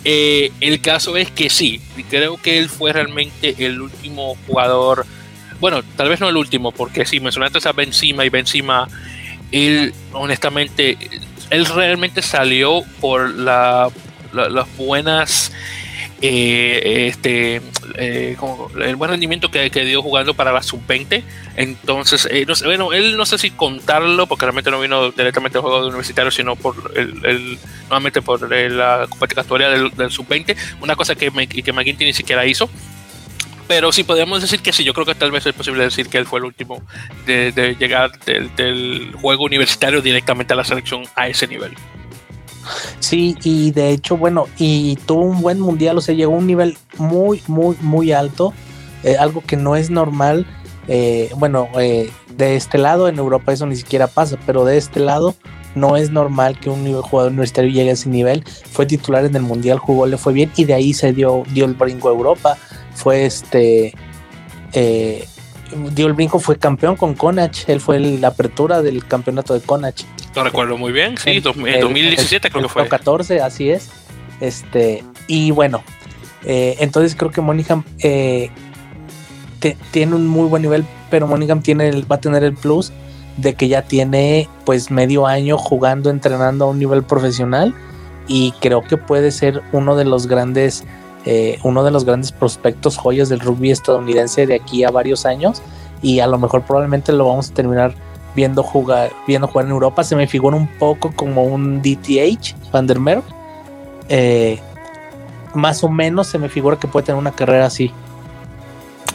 Eh, el caso es que sí, creo que él fue realmente el último jugador, bueno, tal vez no el último, porque si mencionaste a Benzema y Benzema, él honestamente, él realmente salió por la las buenas eh, este, eh, el buen rendimiento que, dio jugando para la sub-20. Entonces, eh, bueno, él no sé si contarlo, porque realmente no vino directamente al juego de universitario, sino por el, nuevamente por la convocatoria del, del sub-20, una cosa que, me, que McGuinty ni siquiera hizo. Pero sí podemos decir que sí, yo creo que tal vez es posible decir que él fue el último de, llegar del juego universitario directamente a la selección a ese nivel. Sí, y de hecho, bueno, y tuvo un buen mundial, o sea, llegó a un nivel muy, muy, muy alto, eh, algo que no es normal. Eh, bueno, eh, de este lado en Europa eso ni siquiera pasa, pero de este lado no es normal que un jugador universitario llegue a ese nivel. Fue titular en el mundial, jugó, le fue bien y de ahí se dio, dio el brinco a Europa. Fue este. dio el brinco, fue campeón con Conach. Él fue la apertura del campeonato de Conach. Lo recuerdo muy bien, sí, en 2017 el, creo que fue. 14, así es. Este, y bueno, eh, entonces creo que Monaghan eh, te, tiene un muy buen nivel, pero Monaghan tiene el, va a tener el plus de que ya tiene pues medio año jugando, entrenando a un nivel profesional y creo que puede ser uno de los grandes, eh, uno de los grandes prospectos joyas del rugby estadounidense de aquí a varios años y a lo mejor probablemente lo vamos a terminar viendo jugar, viendo jugar en Europa, se me figura un poco como un DTH, Van der Merwe. Eh, más o menos se me figura que puede tener una carrera así.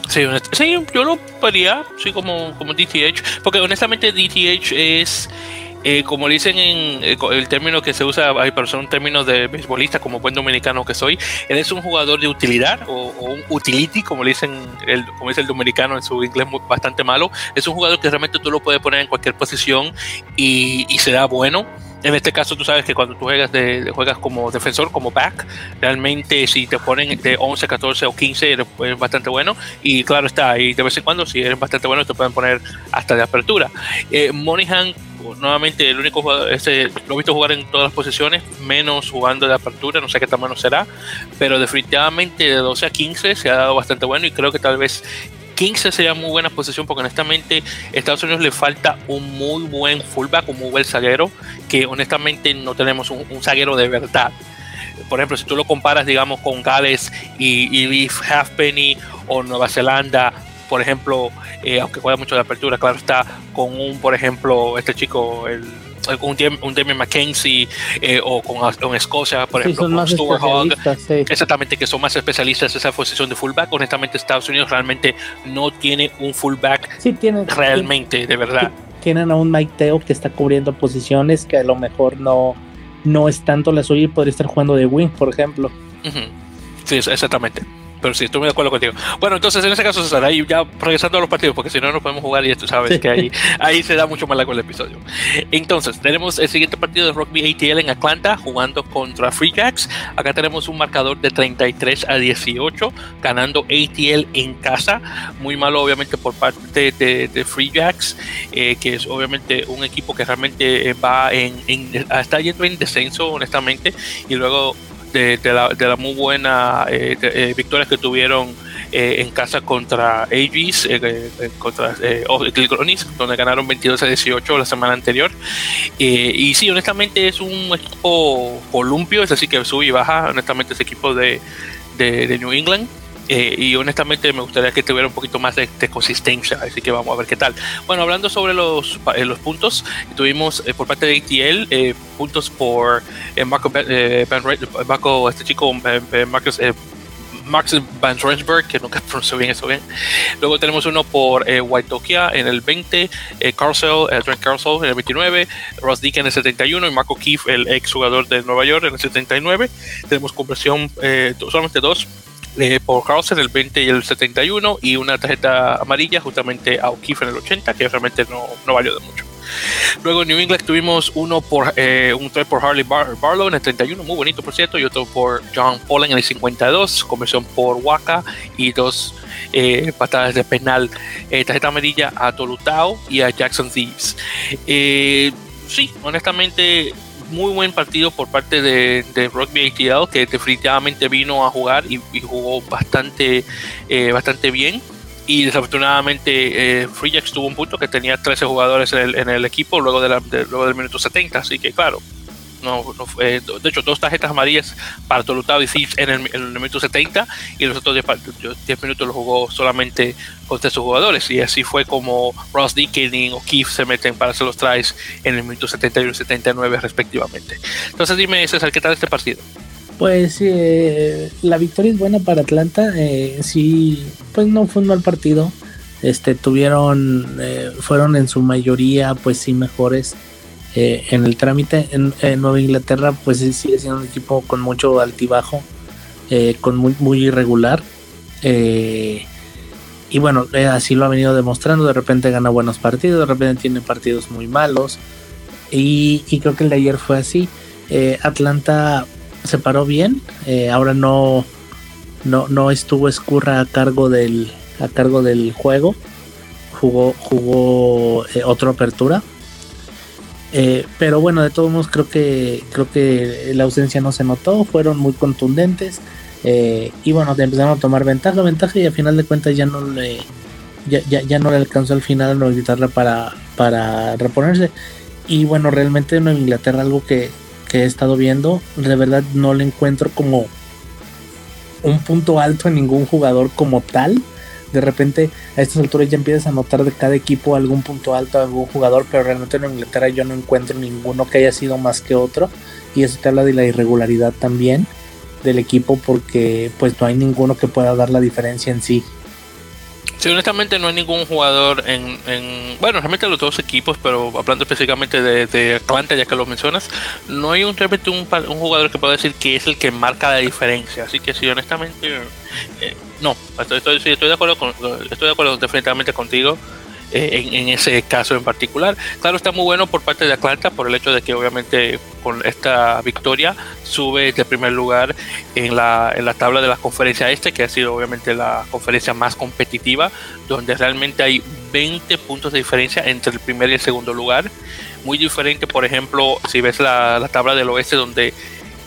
Sí, sí yo lo vería, sí, como, como DTH, porque honestamente DTH es eh, como dicen en eh, el término que se usa, hay personas un término de beisbolista, como buen dominicano que soy, él es un jugador de utilidad o, un utility, como dicen el, como dice el dominicano en su inglés bastante malo. Es un jugador que realmente tú lo puedes poner en cualquier posición y, y será bueno. En este caso, tú sabes que cuando tú juegas, de, juegas como defensor, como back, realmente si te ponen de 11, 14 o 15, eres, eres bastante bueno. Y claro está, y de vez en cuando, si eres bastante bueno, te pueden poner hasta de apertura. Eh, Monaghan nuevamente el único jugador, este, lo he visto jugar en todas las posiciones, menos jugando de apertura, no sé qué tamaño será, pero definitivamente de 12 a 15 se ha dado bastante bueno y creo que tal vez 15 sería muy buena posición porque honestamente Estados Unidos le falta un muy buen fullback, un muy buen zaguero, que honestamente no tenemos un, un zaguero de verdad. Por ejemplo, si tú lo comparas, digamos, con Gales y, y Leaf Halfpenny o Nueva Zelanda, por ejemplo, eh, aunque juega mucho de apertura, claro está, con un, por ejemplo, este chico, el, un, un Demi McKenzie eh, o con, con, Escocia, por Sí, ejemplo, con Stuart Hogg, especialistas, sí. exactamente, que son más especialistas en esa posición de fullback. Honestamente, Estados Unidos realmente no tiene un fullback Sí, tienen, realmente, de verdad. tienen a un Mike Teo que está cubriendo posiciones que a lo mejor no, no es tanto la suya y podría estar jugando de wing, por ejemplo. Sí, exactamente. Pero sí, estoy muy de acuerdo contigo. Bueno, entonces en ese caso, César, ahí ya regresando a los partidos, porque si no, no podemos jugar y tú sabes que ahí, ahí se da mucho más largo el episodio. Entonces, tenemos el siguiente partido de Rugby ATL en Atlanta jugando contra Free Jacks. Acá tenemos un marcador de 33 a 18, ganando ATL en casa. Muy malo, obviamente, por parte de, de Free Jacks, eh, que es obviamente un equipo que realmente eh, va en, en- está yendo en descenso, honestamente, y luego de, la, muy buena eh, eh, victorias que tuvieron eh, en casa contra Aegis, eh, contra Gilgronis, donde ganaron 22 a 18 la semana anterior. Y sí, honestamente es un equipo columpio, es decir, que sube y baja, honestamente es equipo de, de New England. Eh, y honestamente me gustaría que tuviera un poquito más de, de consistencia, así que vamos a ver qué tal. Bueno, hablando sobre los, eh, los puntos, tuvimos eh, por parte de ATL eh, puntos por eh, Marco, eh, Marco, este chico Max Van Rensburg, que nunca pronuncio bien eso bien. Luego tenemos uno por eh, Waitokia en el 20, eh, Carcel, eh, Trent Carcel en el 29, Ross Dick en el 71 y Marco Keefe, el ex jugador de Nueva York, en el 79. Tenemos conversión eh, solamente dos eh, por Carlsen el 20 y el 71 y una tarjeta amarilla justamente a O'Keefe en el 80 que realmente no, no valió de mucho. Luego en New England tuvimos uno por eh, un por Harley Bar- Barlow en el 31, muy bonito por cierto, y otro por John Pollen en el 52, conversión por Waka y dos eh, patadas de penal, eh, tarjeta amarilla a Tolutao y a Jackson Thieves. Sí, honestamente muy buen partido por parte de, de Rugby ATL que definitivamente vino a jugar y, jugó bastante, eh, bastante bien. Y desafortunadamente eh, Free Jacks tuvo un punto que tenía 13 jugadores en el, en el equipo luego, de la- de- luego del minuto 70. Así que claro, no, de hecho, dos tarjetas amarillas para Tolutao y Thieves en el, minuto 70 y los otros 10, minutos los jugó solamente contra sus jugadores. Y así fue como Ross Dickinson o Keith se meten para hacer los tries en el minuto 71 y 79 respectivamente. Entonces dime, César, ¿qué tal este partido? Pues eh, la victoria es buena para Atlanta. Eh, sí, pues no fue un mal partido. Este tuvieron, eh, fueron en su mayoría, pues sí mejores eh, en el trámite. En, Nueva Inglaterra, pues sigue siendo un equipo con mucho altibajo, con muy, muy irregular. y bueno, así lo ha venido demostrando. De repente gana buenos partidos, de repente tiene partidos muy malos. Y, y creo que el de ayer fue así. Atlanta se paró bien. Eh, ahora no, no, no estuvo Escurra a cargo del, a cargo del juego. Jugó, jugó eh, otra apertura. Eh, pero bueno, de todos modos creo que creo que la ausencia no se notó, fueron muy contundentes. y bueno, empezaron a tomar ventaja, ventaja y al final de cuentas ya no le ya, ya, no le alcanzó al final a Inglaterra para, para reponerse. Y bueno, realmente en Inglaterra algo que, que he estado viendo, de verdad no le encuentro como un punto alto en ningún jugador como tal. De repente a estas alturas ya empiezas a notar de cada equipo algún punto alto, algún jugador, pero realmente en Inglaterra yo no encuentro ninguno que haya sido más que otro. Y eso te habla de la irregularidad también del equipo porque pues no hay ninguno que pueda dar la diferencia en sí. Sí, honestamente no hay ningún jugador en, bueno, realmente los dos equipos, pero hablando específicamente de, Atlanta, ya que lo mencionas, no hay un, realmente un, jugador que pueda decir que es el que marca la diferencia. Así que sí, honestamente, eh, no, estoy, estoy, de acuerdo con, estoy de acuerdo definitivamente contigo. Eh, en, ese caso en particular. Claro, está muy bueno por parte de Atlanta por el hecho de que obviamente con esta victoria sube de primer lugar en la, en la tabla de la conferencia este, que ha sido obviamente la conferencia más competitiva, donde realmente hay 20 puntos de diferencia entre el primer y el segundo lugar. Muy diferente, por ejemplo, si ves la, la tabla del oeste donde,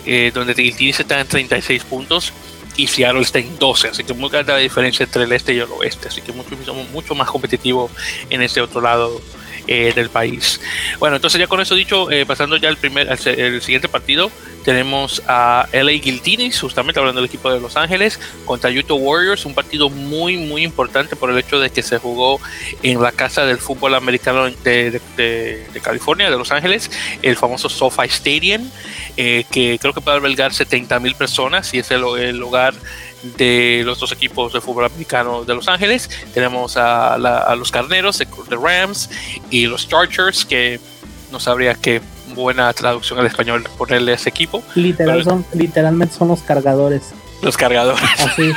eh, donde el está en 36 puntos y Seattle está en 12, así que muy grande la diferencia entre el este y el oeste, así que mucho, mucho más competitivo en ese otro lado eh, del país. Bueno, entonces ya con eso dicho, eh, pasando ya al primer, el siguiente partido, tenemos a LA Guiltinis, justamente hablando del equipo de Los Ángeles, contra Utah Warriors, un partido muy, muy importante por el hecho de que se jugó en la casa del fútbol americano de, California, de Los Ángeles, el famoso SoFi Stadium, eh, que creo que puede albergar 70 mil personas y es el, el lugar de los dos equipos de fútbol americano de Los Ángeles. Tenemos a, los Carneros de, Rams y los Chargers, que no sabría qué buena traducción al español ponerle a ese equipo. Literal, son, literalmente son los cargadores. Los cargadores. Así.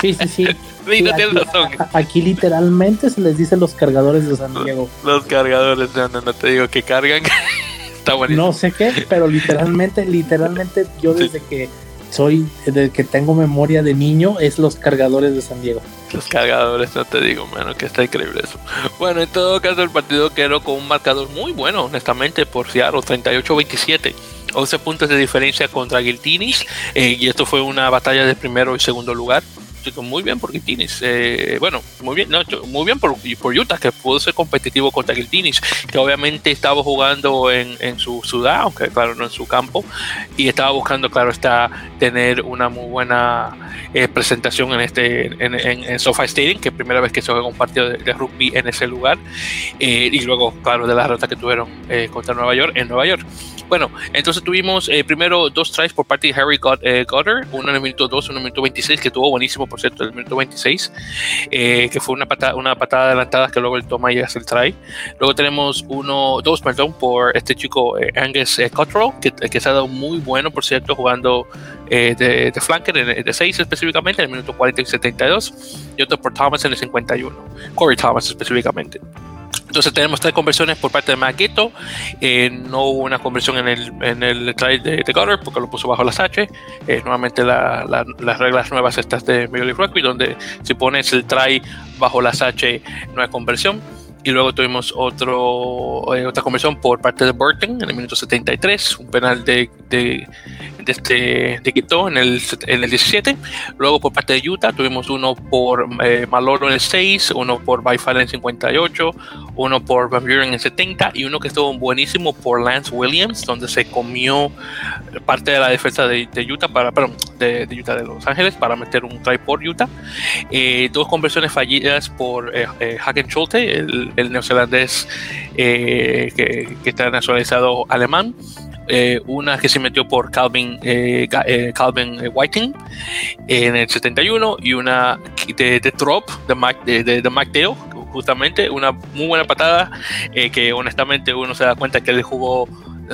Sí, sí, sí. aquí, literalmente se les dice los cargadores de San Diego. Los, cargadores, no, no, te digo que cargan. Está buenísimo. No sé qué, pero literalmente, literalmente yo desde que soy, desde que tengo memoria de niño, es los cargadores de San Diego. Los cargadores, no te digo, mano, que está increíble eso. Bueno, en todo caso, el partido quedó con un marcador muy bueno, honestamente, por Seattle, 38-27. 11 puntos de diferencia contra Guiltinis, eh, y esto fue una batalla de primero y segundo lugar muy bien por Guiltinis. Eh, bueno, muy bien, no, muy bien por, por, Utah, que pudo ser competitivo contra Guiltinis, que obviamente estaba jugando en, en su ciudad, aunque claro, no en su campo, y estaba buscando, claro, está tener una muy buena eh, presentación en este en, en, SoFi Stadium, que es primera vez que se juega un partido de, rugby en ese lugar, eh, y luego, claro, de la derrota que tuvieron contra Nueva York en Nueva York. Bueno, entonces tuvimos primero dos tries por parte de Harry Goddard, uno en el minuto 2, uno en el minuto 26, que tuvo buenísimo por cierto, el minuto 26, eh, que fue una patada, una patada adelantada que luego él toma y hace el try. Luego tenemos uno, dos, perdón, por este chico eh, Angus eh, Cottrell, que, que, se ha dado muy bueno, por cierto, jugando de, de, flanker, de 6 específicamente, en el minuto 40 y 72, y otro por Thomas en el 51, Corey Thomas específicamente. Entonces tenemos tres conversiones por parte de Maguito. Eh, no hubo una conversión en el, en el try de, de Gutter porque lo puso bajo las H. Eh, nuevamente las reglas nuevas estas de Major League Rugby donde si pones el try bajo las H no hay conversión. Y luego tuvimos otro, eh, otra conversión por parte de Burton en el minuto 73, un penal de, de de, este, de Quito en el, en el 17. Luego por parte de Utah tuvimos uno por eh, Maloro en el 6, uno por Byfall en el 58, uno por Van Buren en el 70 y uno que estuvo buenísimo por Lance Williams, donde se comió parte de la defensa de, Utah, para, perdón, de, Utah de Los Ángeles para meter un try por Utah. Eh, dos conversiones fallidas por eh, eh Hagen Schulte, el, neozelandés que, que está nacionalizado alemán. Eh, una que se metió por Calvin, eh, eh, Calvin Whiting en el 71 y una de, de Drop de, Mac, de, de, justamente una muy buena patada que honestamente uno se da cuenta que él jugó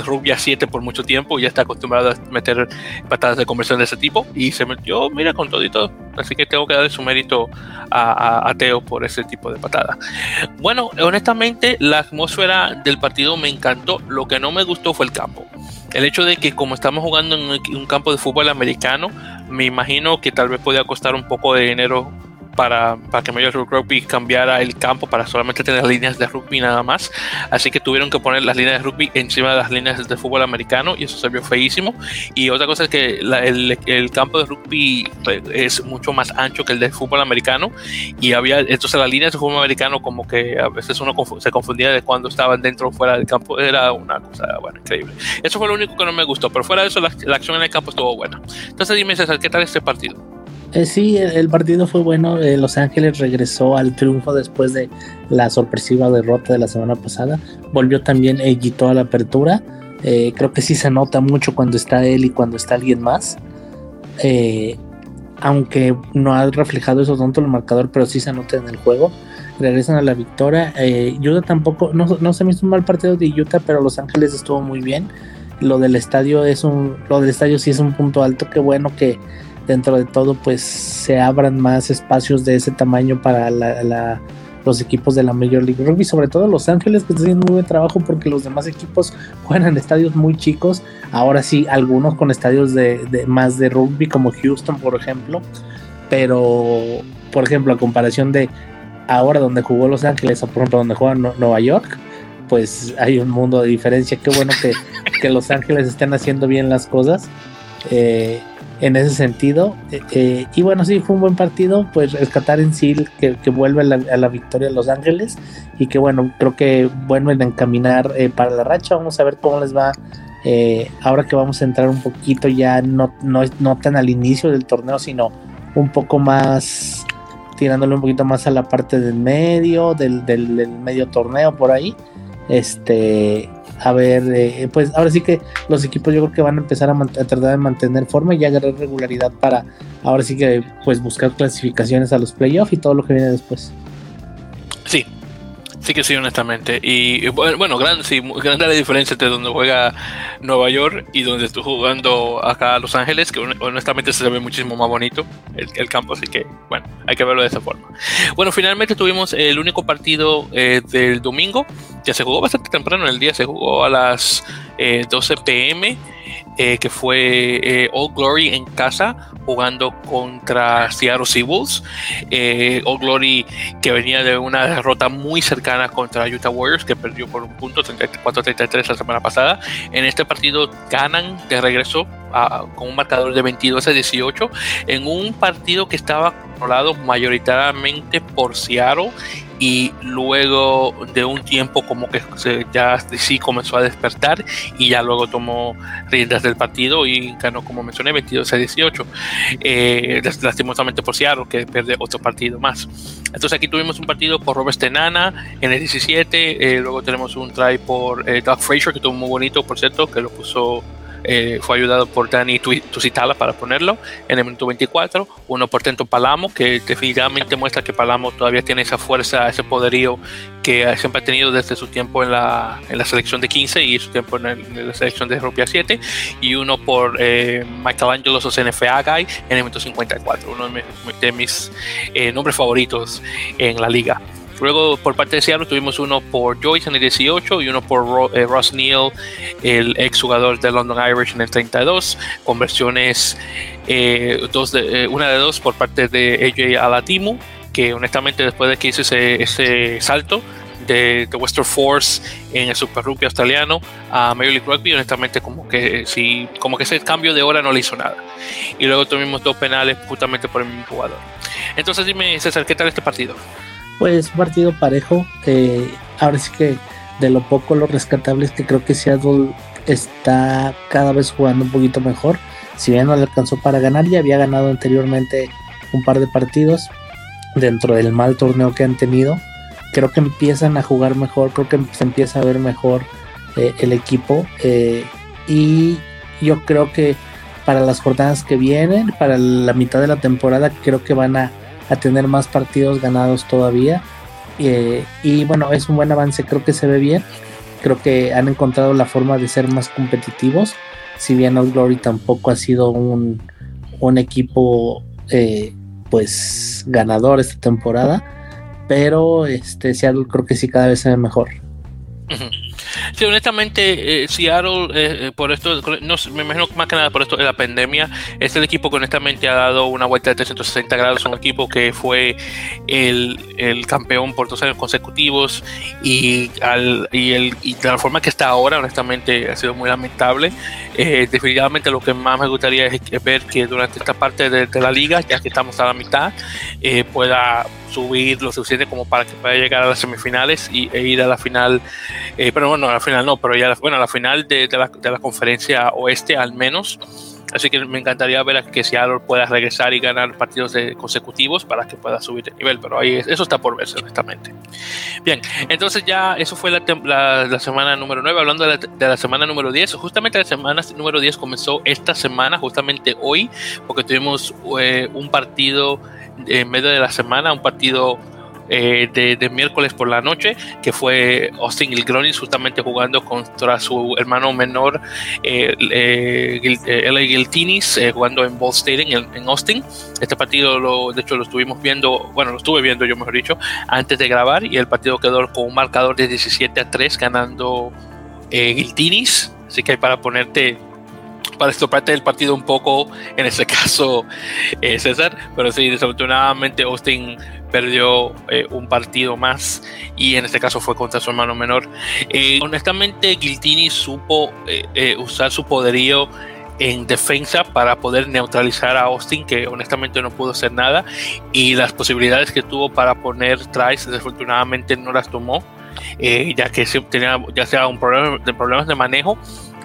rugby a 7 por mucho tiempo ya está acostumbrado a meter patadas de conversión de ese tipo y se metió, mira, con todo y todo. Así que tengo que darle su mérito a, a, Teo por ese tipo de patada. Bueno, honestamente, la atmósfera del partido me encantó. Lo que no me gustó fue el campo. El hecho de que como estamos jugando en un campo de fútbol americano, me imagino que tal vez podía costar un poco de dinero para, para que Major League Rugby cambiara el campo para solamente tener líneas de rugby nada más. Así que tuvieron que poner las líneas de rugby encima de las líneas de fútbol americano y eso se vio feísimo. Y otra cosa es que el, el, campo de rugby pues, es mucho más ancho que el de fútbol americano y había entonces las líneas de fútbol americano como que a veces uno se confundía de cuando estaban dentro o fuera del campo. Era una cosa, bueno, increíble. Eso fue lo único que no me gustó, pero fuera de eso la, la acción en el campo estuvo buena. Entonces dime César, ¿qué tal este partido? Eh, sí, el, partido fue bueno. Eh, Los Ángeles regresó al triunfo después de la sorpresiva derrota de la semana pasada. Volvió también eh, a la apertura. Eh, creo que sí se nota mucho cuando está él y cuando está alguien más. aunque no ha reflejado eso tanto el marcador, pero sí se nota en el juego. Regresan a la victoria. Utah tampoco, no, no se me hizo un mal partido de Utah, pero Los Ángeles estuvo muy bien. Lo del estadio es un, lo del estadio sí es un punto alto. Qué bueno que dentro de todo pues se abran más espacios de ese tamaño para los equipos de la Major League Rugby, sobre todo Los Ángeles que está haciendo muy buen trabajo porque los demás equipos juegan en estadios muy chicos, ahora sí algunos con estadios de, más de rugby como Houston por ejemplo, pero por ejemplo a comparación de ahora donde jugó Los Ángeles o por ejemplo donde juega Nueva York, pues hay un mundo de diferencia, qué bueno que, que Los Ángeles estén haciendo bien las cosas. Eh, en ese sentido. Eh, eh, y bueno, sí, fue un buen partido, pues rescatar en sí que, vuelve a la, victoria de Los Ángeles y que bueno, creo que vuelven a encaminar eh, para la racha. Vamos a ver cómo les va. ahora que vamos a entrar un poquito ya no, no, no tan al inicio del torneo, sino un poco más tirándole un poquito más a la parte del medio, del, medio torneo por ahí. Este, a ver, eh, pues ahora sí que los equipos yo creo que van a empezar a, tratar de mantener forma y agarrar regularidad para ahora sí que pues buscar clasificaciones a los playoffs y todo lo que viene después. Sí, Sí que sí, honestamente. Y bueno, gran, sí, grande la diferencia entre donde juega Nueva York y donde estoy jugando acá a Los Ángeles, que honestamente se ve muchísimo más bonito el, campo, así que bueno, hay que verlo de esa forma. Bueno, finalmente tuvimos el único partido eh, del domingo, ya se jugó bastante temprano en el día, se jugó a las 12 eh, pm eh, que fue eh, All Glory en casa jugando contra Seattle Seawolves. Eh, All Glory que venía de una derrota muy cercana contra Utah Warriors que perdió por un punto 34-33 la semana pasada. En este partido ganan de regreso con un marcador de 22 a 18 en un partido que estaba controlado mayoritariamente por Seattle y luego de un tiempo como que ya sí comenzó a despertar y ya luego tomó riendas del partido y ganó como mencioné 22 a 18 eh, lastimosamente por Seattle que pierde otro partido más. Entonces aquí tuvimos un partido por Robert Stenana en el 17 eh, luego tenemos un try por eh, Doug Fraser que estuvo muy bonito por cierto que lo puso eh, fue ayudado por Dani Tusitala para ponerlo en el minuto 24, uno por Tento Palamo, que definitivamente muestra que Palamo todavía tiene esa fuerza, ese poderío que siempre ha tenido desde su tiempo en la, en la selección de 15 y su tiempo en, la selección de Rupia 7, y uno por eh, Michelangelo CNFA Guy en el minuto 54, uno de mis, eh, nombres favoritos en la liga. Luego, por parte de Seattle, tuvimos uno por Joyce en el 18 y uno por eh, Ross Neal, el ex jugador de London Irish en el 32. Conversiones, eh, dos de, eh, una de dos por parte de AJ Alatimu, que honestamente después de que hizo ese, salto, de, Western Force en el Super Rugby australiano a Major League Rugby, honestamente como que sí, como que ese cambio de hora no le hizo nada. Y luego tuvimos dos penales justamente por el mismo jugador. Entonces dime, César, ¿qué tal este partido? Pues partido parejo. Eh, ahora sí que de lo poco lo rescatable es que creo que Seattle está cada vez jugando un poquito mejor. Si bien no le alcanzó para ganar, ya había ganado anteriormente un par de partidos dentro del mal torneo que han tenido creo que empiezan a jugar mejor, creo que se empieza a ver mejor eh, el equipo eh, y yo creo que para las jornadas que vienen, para la mitad de la temporada, creo que van a, tener más partidos ganados todavía. Eh, y bueno, es un buen avance, creo que se ve bien. Creo que han encontrado la forma de ser más competitivos. Si bien Old Glory tampoco ha sido un, equipo pues ganador esta temporada, pero este Seattle creo que sí cada vez se ve mejor. Sí, honestamente, eh, Seattle, eh, eh, por esto, no, me imagino más que nada por esto de la pandemia, es el equipo que honestamente ha dado una vuelta de 360 grados, un equipo que fue el, el campeón por dos años consecutivos y, al, y, el, y de la forma que está ahora, honestamente, ha sido muy lamentable. definitivamente lo que más me gustaría es, ver que durante esta parte de, de, la liga, ya que estamos a la mitad, pueda subir lo suficiente como para que pueda llegar a las semifinales y, e ir a la final, eh, pero bueno, a la final no, pero ya bueno, a la final de, la, de la conferencia oeste al menos. Así que me encantaría ver a que Seattle pueda regresar y ganar partidos consecutivos para que pueda subir de nivel, pero ahí eso está por verse, honestamente. Bien, entonces ya eso fue la, la, semana número 9. Hablando de la, semana número 10, justamente la semana número 10 comenzó esta semana, justamente hoy, porque tuvimos eh, un partido en medio de la semana, un partido eh, de, miércoles por la noche, que fue Austin Gilgronis justamente jugando contra su hermano menor, eh, eh, LA Giltinis, jugando en Ball Stadium en, Austin. Este partido, lo, de hecho, lo estuvimos viendo, bueno, lo estuve viendo yo, mejor dicho, antes de grabar, y el partido quedó con un marcador de 17 a 3 ganando Giltinis. Así que para ponerte para parte del partido un poco, en este caso eh, César, pero sí, desafortunadamente Austin perdió eh, un partido más y en este caso fue contra su hermano menor. Eh, honestamente, Giltini supo usar su poderío en defensa para poder neutralizar a Austin, que honestamente no pudo hacer nada, y las posibilidades que tuvo para poner tries, desafortunadamente no las tomó, ya que tenía ya sea un problema de problemas de manejo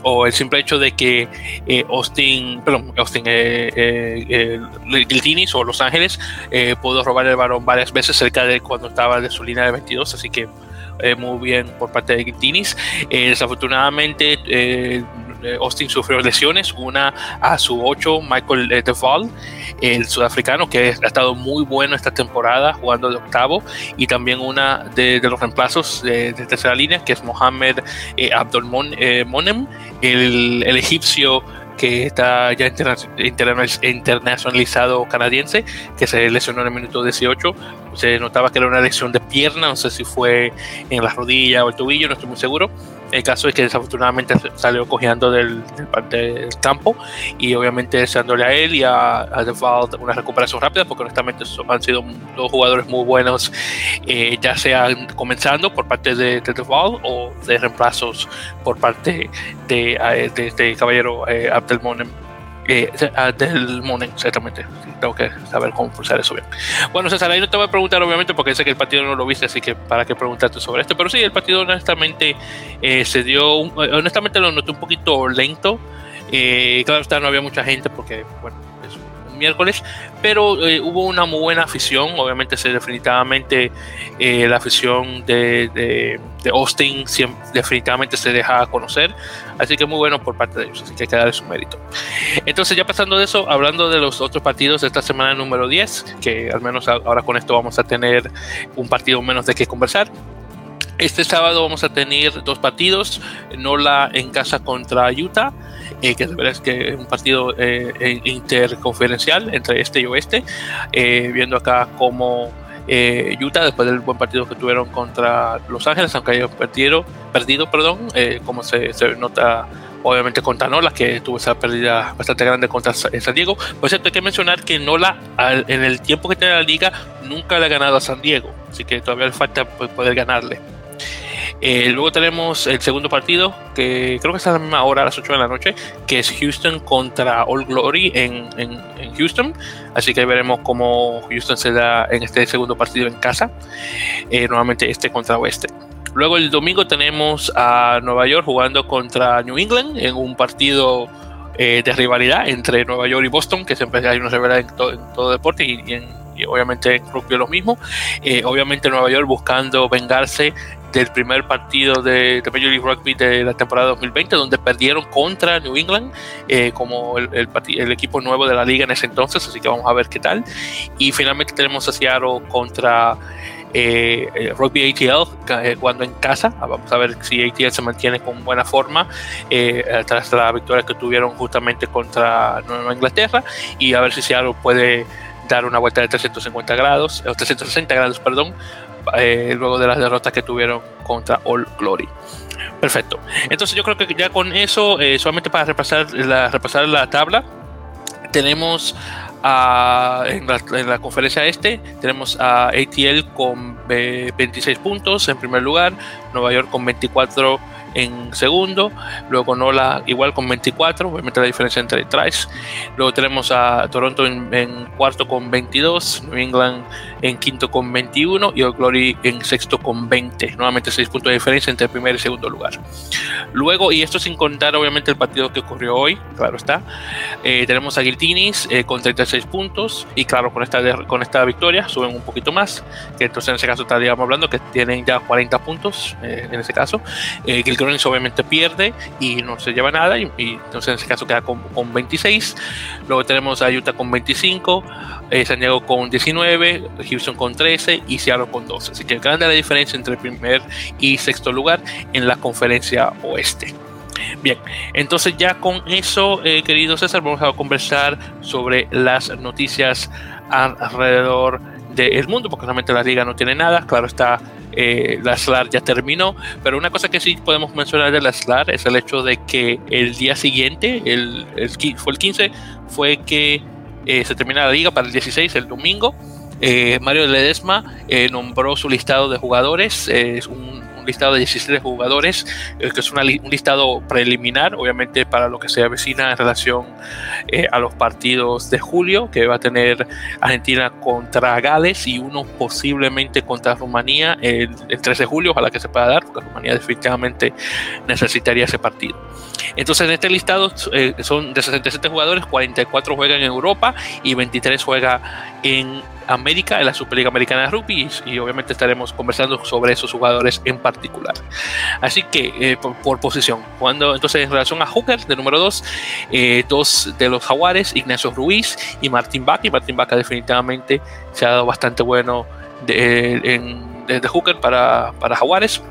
o el simple hecho de que eh, Austin, perdón, Austin, eh, eh, eh o Los Ángeles pudo robar el balón varias veces cerca de cuando estaba de su línea de 22, así que muy bien por parte de Giltinis. desafortunadamente, Austin sufrió lesiones, una a su 8, Michael DeVal, el sudafricano, que ha estado muy bueno esta temporada jugando de octavo, y también una de, los reemplazos de, tercera línea, que es Mohamed eh, Abdul Monem, el, egipcio que está ya internacionalizado canadiense, que se lesionó en el minuto 18. Se notaba que era una lesión de pierna, no sé si fue en la rodilla o el tobillo, no estoy muy seguro. El caso es que desafortunadamente salió cojeando del, del, campo y obviamente deseándole a él y a, a una recuperación rápida porque honestamente han sido dos jugadores muy buenos, eh, ya sean comenzando por parte de, de o de reemplazos por parte de, de, caballero eh, Abdelmonem eh, del Monen, exactamente. Tengo que saber cómo pulsar eso bien. Bueno, César, ahí no te voy a preguntar, obviamente, porque sé que el partido no lo viste, así que para qué preguntarte sobre esto. Pero sí, el partido, honestamente, eh, se dio. Eh, honestamente, lo noté un poquito lento. Eh, claro, está, no había mucha gente porque, bueno, miércoles, pero eh, hubo una muy buena afición, obviamente se definitivamente eh, la afición de, de, Austin definitivamente se deja conocer, así que muy bueno por parte de ellos, así que hay que darle su mérito. Entonces ya pasando de eso, hablando de los otros partidos de esta semana número 10, que al menos ahora con esto vamos a tener un partido menos de qué conversar. Este sábado vamos a tener dos partidos, Nola en casa contra Utah eh, que es que es un partido eh, interconferencial entre este y oeste, eh, viendo acá cómo Utah, después del buen partido que tuvieron contra Los Ángeles, aunque hayan perdido, perdido perdón, como se, se, nota obviamente contra Nola, que tuvo esa pérdida bastante grande contra San Diego. Por cierto, hay que mencionar que Nola, en el tiempo que tiene la liga, nunca le ha ganado a San Diego, así que todavía falta pues, poder ganarle. Eh, luego tenemos el segundo partido, que creo que es a la misma hora, a las 8 de la noche, que es Houston contra All Glory en, Houston. Así que veremos cómo Houston se da en este segundo partido en casa. Eh, nuevamente este contra Oeste. Luego el domingo tenemos a Nueva York jugando contra New England en un partido eh, de rivalidad entre Nueva York y Boston, que siempre hay una rivalidad en, todo deporte y, obviamente en lo mismo. Eh, obviamente Nueva York buscando vengarse del primer partido de, de, Major League Rugby de la temporada 2020, donde perdieron contra New England eh, como el, el, equipo nuevo de la liga en ese entonces, así que vamos a ver qué tal. Y finalmente tenemos a Seattle contra eh, eh, Rugby ATL eh, jugando en casa. Vamos a ver si ATL se mantiene con buena forma tras la victoria que tuvieron justamente contra Nueva Inglaterra y a ver si Seattle puede dar una vuelta de 350 grados, o 360 grados, perdón, luego de las derrotas que tuvieron contra All Glory. Perfecto. Entonces yo creo que ya con eso, solamente para repasar la, repasar la tabla, tenemos en, la, conferencia este tenemos a ATL con 26 puntos en primer lugar, Nueva York con 24 en segundo, luego Nola igual con 24, obviamente la diferencia entre tries. Luego tenemos a Toronto en, cuarto con 22, New England en quinto con 21 y Old Glory en sexto con 20. Nuevamente 6 puntos de diferencia entre primer y segundo lugar. Luego, y esto sin contar obviamente el partido que ocurrió hoy, claro está, eh, tenemos a Guiltinis eh, con 36 puntos y claro, con esta, con esta victoria suben un poquito más, que entonces en ese caso estaríamos hablando que tienen ya 40 puntos eh, en ese caso. Eh, obviamente pierde y no se lleva nada y, entonces en ese caso queda con, 26. Luego tenemos a Utah con 25, eh, San Diego con 19, Houston con 13 y Seattle con 12. Así que grande la diferencia entre el primer y sexto lugar en la conferencia oeste. Bien, entonces ya con eso, eh, querido César, vamos a conversar sobre las noticias alrededor del mundo, porque realmente la liga no tiene nada. Claro está, eh, la SLAR ya terminó, pero una cosa que sí podemos mencionar de la SLAR es el hecho de que el día siguiente, el, fue el 15, fue que eh, se termina la liga para el 16, el domingo. Eh, Mario Ledesma nombró su listado de jugadores, es un listado de 17 jugadores, eh, que es un listado preliminar, obviamente para lo que se avecina en relación eh, a los partidos de julio, que va a tener Argentina contra Gales y uno posiblemente contra Rumanía el, 13 de julio, ojalá que se pueda dar, porque Rumanía definitivamente necesitaría ese partido. Entonces en este listado eh, son de 67 jugadores, 44 juegan en Europa y 23 juegan en América, en la Superliga Americana de Rugby, y, obviamente estaremos conversando sobre esos jugadores en particular. Así que, eh, por, posición, cuando entonces en relación a Hooker, de número 2, eh, dos de los Jaguares, Ignacio Ruiz y Martín Vaca, y Martín Vaca definitivamente se ha dado bastante bueno de, Hooker para, para Jaguares.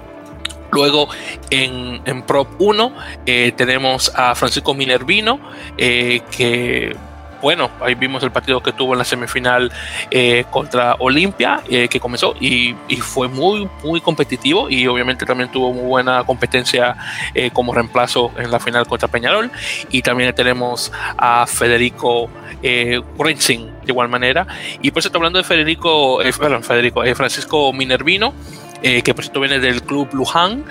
Luego en, en Prop 1 eh, tenemos a Francisco Minervino, que bueno, ahí vimos el partido que tuvo en la semifinal eh, contra Olimpia, eh, que comenzó y, fue muy, muy competitivo y obviamente también tuvo muy buena competencia eh, como reemplazo en la final contra Peñarol. Y también tenemos a Federico eh, de igual manera. Y por eso estoy hablando de Federico, perdón, Federico, Francisco Minervino. que por cierto viene del club Luján.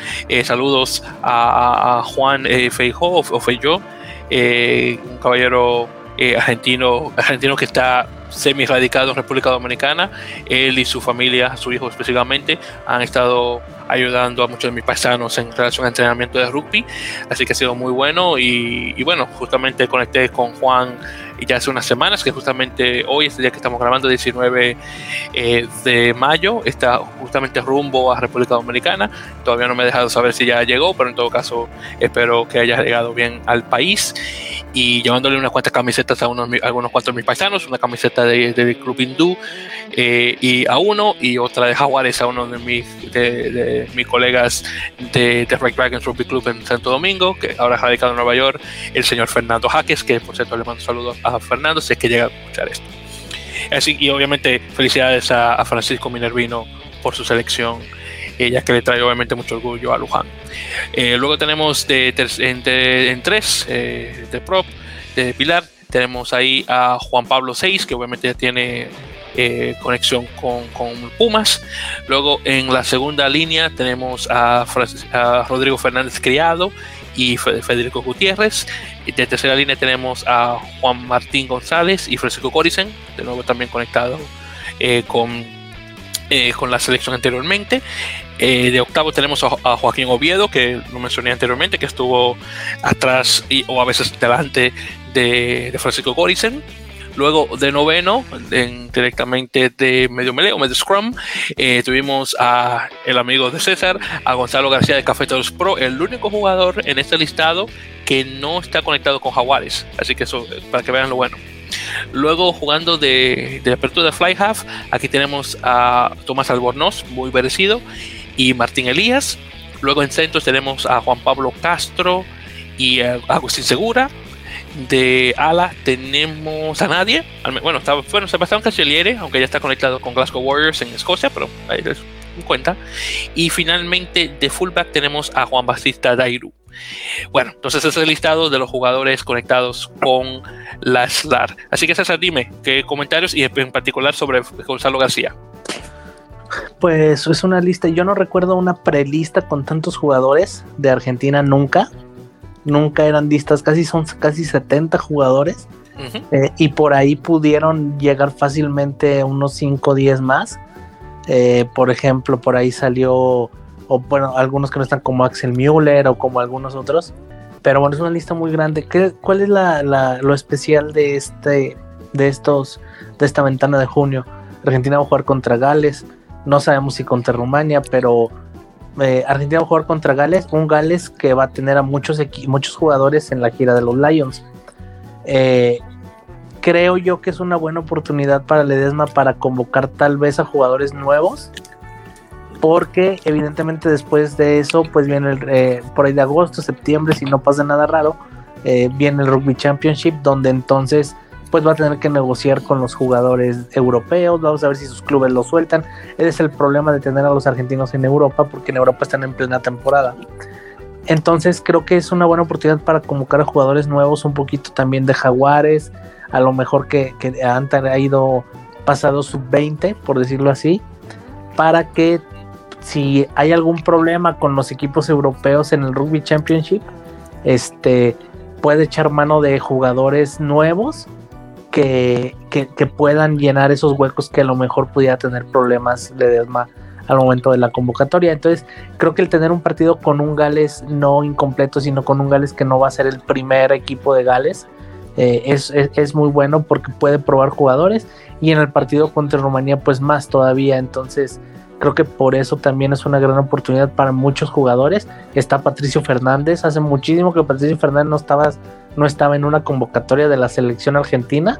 saludos a, Juan Feijó o Feijó, un caballero eh, argentino, argentino que está semi radicado en República Dominicana. Él y su familia, su hijo específicamente, han estado ayudando a muchos de mis paisanos en relación al entrenamiento de rugby. Así que ha sido muy bueno. Y bueno, justamente conecté con Juan ya hace unas semanas, que justamente hoy, este día que estamos grabando, 19 eh, de mayo, está justamente rumbo a República Dominicana. Todavía no me he dejado saber si ya llegó, pero en todo caso espero que haya llegado bien al país. Y llevándole unas cuantas camisetas a, unos, algunos cuantos de mis paisanos, una camiseta del de Club Hindú eh, y a uno, y otra de Jaguares a uno de mis, de, mis colegas de, de Red Dragons Rugby Club en Santo Domingo, que ahora es radicado en Nueva York, el señor Fernando Jaques, que por cierto le mando saludos a Fernando si es que llega a escuchar esto. Así, y obviamente felicidades a, Francisco Minervino por su selección, eh, ya que le trae obviamente mucho orgullo a Luján. Eh, luego tenemos de, en, tres eh, de prop, de Pilar, tenemos ahí a Juan Pablo 6, que obviamente ya tiene eh, conexión con, Pumas. Luego en la segunda línea tenemos a, Rodrigo Fernández Criado y Federico Gutiérrez. Y de tercera línea tenemos a Juan Martín González y Francisco Coricen, de nuevo también conectado eh, con, eh, con la selección anteriormente. de octavo tenemos a, Joaquín Oviedo, que lo mencioné anteriormente, que estuvo atrás y, o a veces delante de, de Francisco Coricen. Luego de noveno, directamente de medio melee o medio scrum, eh, tuvimos a el amigo de César, a Gonzalo García de Cafeteros Pro, el único jugador en este listado que no está conectado con Jaguares. Así que eso, para que vean lo bueno. Luego jugando de, de apertura de Fly Half, aquí tenemos a Tomás Albornoz, muy merecido, y Martín Elías. Luego en centros tenemos a Juan Pablo Castro y a Agustín Segura de ala tenemos a nadie. Bueno, está, bueno Sebastián Cancelliere, aunque ya está conectado con Glasgow Warriors en Escocia, pero ahí les cuenta. Y finalmente de fullback tenemos a Juan Batista Dairu. Bueno, entonces ese es el listado de los jugadores conectados con la SLAR. Así que César, dime, ¿qué comentarios y en particular sobre Gonzalo García? Pues es una lista, yo no recuerdo una prelista con tantos jugadores de Argentina nunca nunca eran listas, casi son casi 70 jugadores. Eh, y por ahí pudieron llegar fácilmente unos 5 o 10 más. Eh, por ejemplo, por ahí salió, o bueno, algunos que no están como Axel Müller o como algunos otros. Pero bueno, es una lista muy grande. ¿Qué, ¿Cuál es la, lo especial de este, de estos, de esta ventana de junio? Argentina va a jugar contra Gales. No sabemos si contra Rumania, pero eh, Argentina va a jugar contra Gales, un Gales que va a tener a muchos, muchos jugadores en la gira de los Lions. Eh, creo yo que es una buena oportunidad para Ledesma para convocar tal vez a jugadores nuevos. Porque evidentemente después de eso, pues viene el, eh, por ahí de agosto, septiembre, si no pasa nada raro, viene el Rugby Championship, donde entonces pues va a tener que negociar con los jugadores europeos, vamos a ver si sus clubes lo sueltan. Ese es el problema de tener a los argentinos en Europa, porque en Europa están en plena temporada. Entonces creo que es una buena oportunidad para convocar a jugadores nuevos, un poquito también de Jaguares, a lo mejor que, que han ido pasado sub-20, por decirlo así, para que si hay algún problema con los equipos europeos en el Rugby Championship, este puede echar mano de jugadores nuevos que, puedan llenar esos huecos que a lo mejor pudiera tener problemas de Desma al momento de la convocatoria. Entonces, creo que el tener un partido con un Gales no incompleto, sino con un Gales que no va a ser el primer equipo de Gales, eh, es, muy bueno porque puede probar jugadores. Y en el partido contra Rumanía, pues más todavía. Entonces, creo que por eso también es una gran oportunidad para muchos jugadores. Está Patricio Fernández, hace muchísimo que Patricio Fernández no estaba no estaba en una convocatoria de la selección argentina.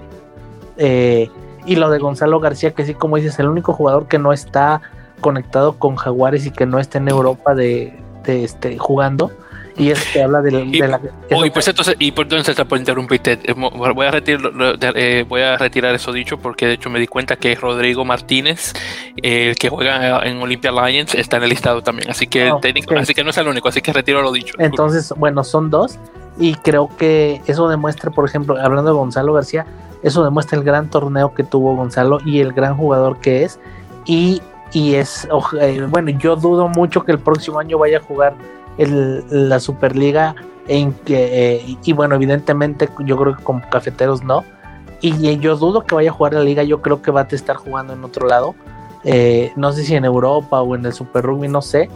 Eh, y lo de Gonzalo García, que sí, como dices, el único jugador que no está conectado con Jaguares y que no está en Europa de, este, jugando. Y es que habla de, la. y pues entonces, y por entonces por interrumpirte, eh, voy a, retirar, eh, voy a retirar eso dicho porque de hecho me di cuenta que Rodrigo Martínez, el que juega en Olympia Lions, está en el listado también. Así que, oh, así que no es el único, así que retiro lo dicho. Entonces, bueno, son dos. Y creo que eso demuestra, por ejemplo, hablando de Gonzalo García, eso demuestra el gran torneo que tuvo Gonzalo y el gran jugador que es. Y, y es, eh, bueno, yo dudo mucho que el próximo año vaya a jugar la Superliga. Eh, y, bueno, evidentemente yo creo que con cafeteros no. Y yo dudo que vaya a jugar la liga, yo creo que va a estar jugando en otro lado. Eh, no sé si en Europa o en el Super Rugby, no sé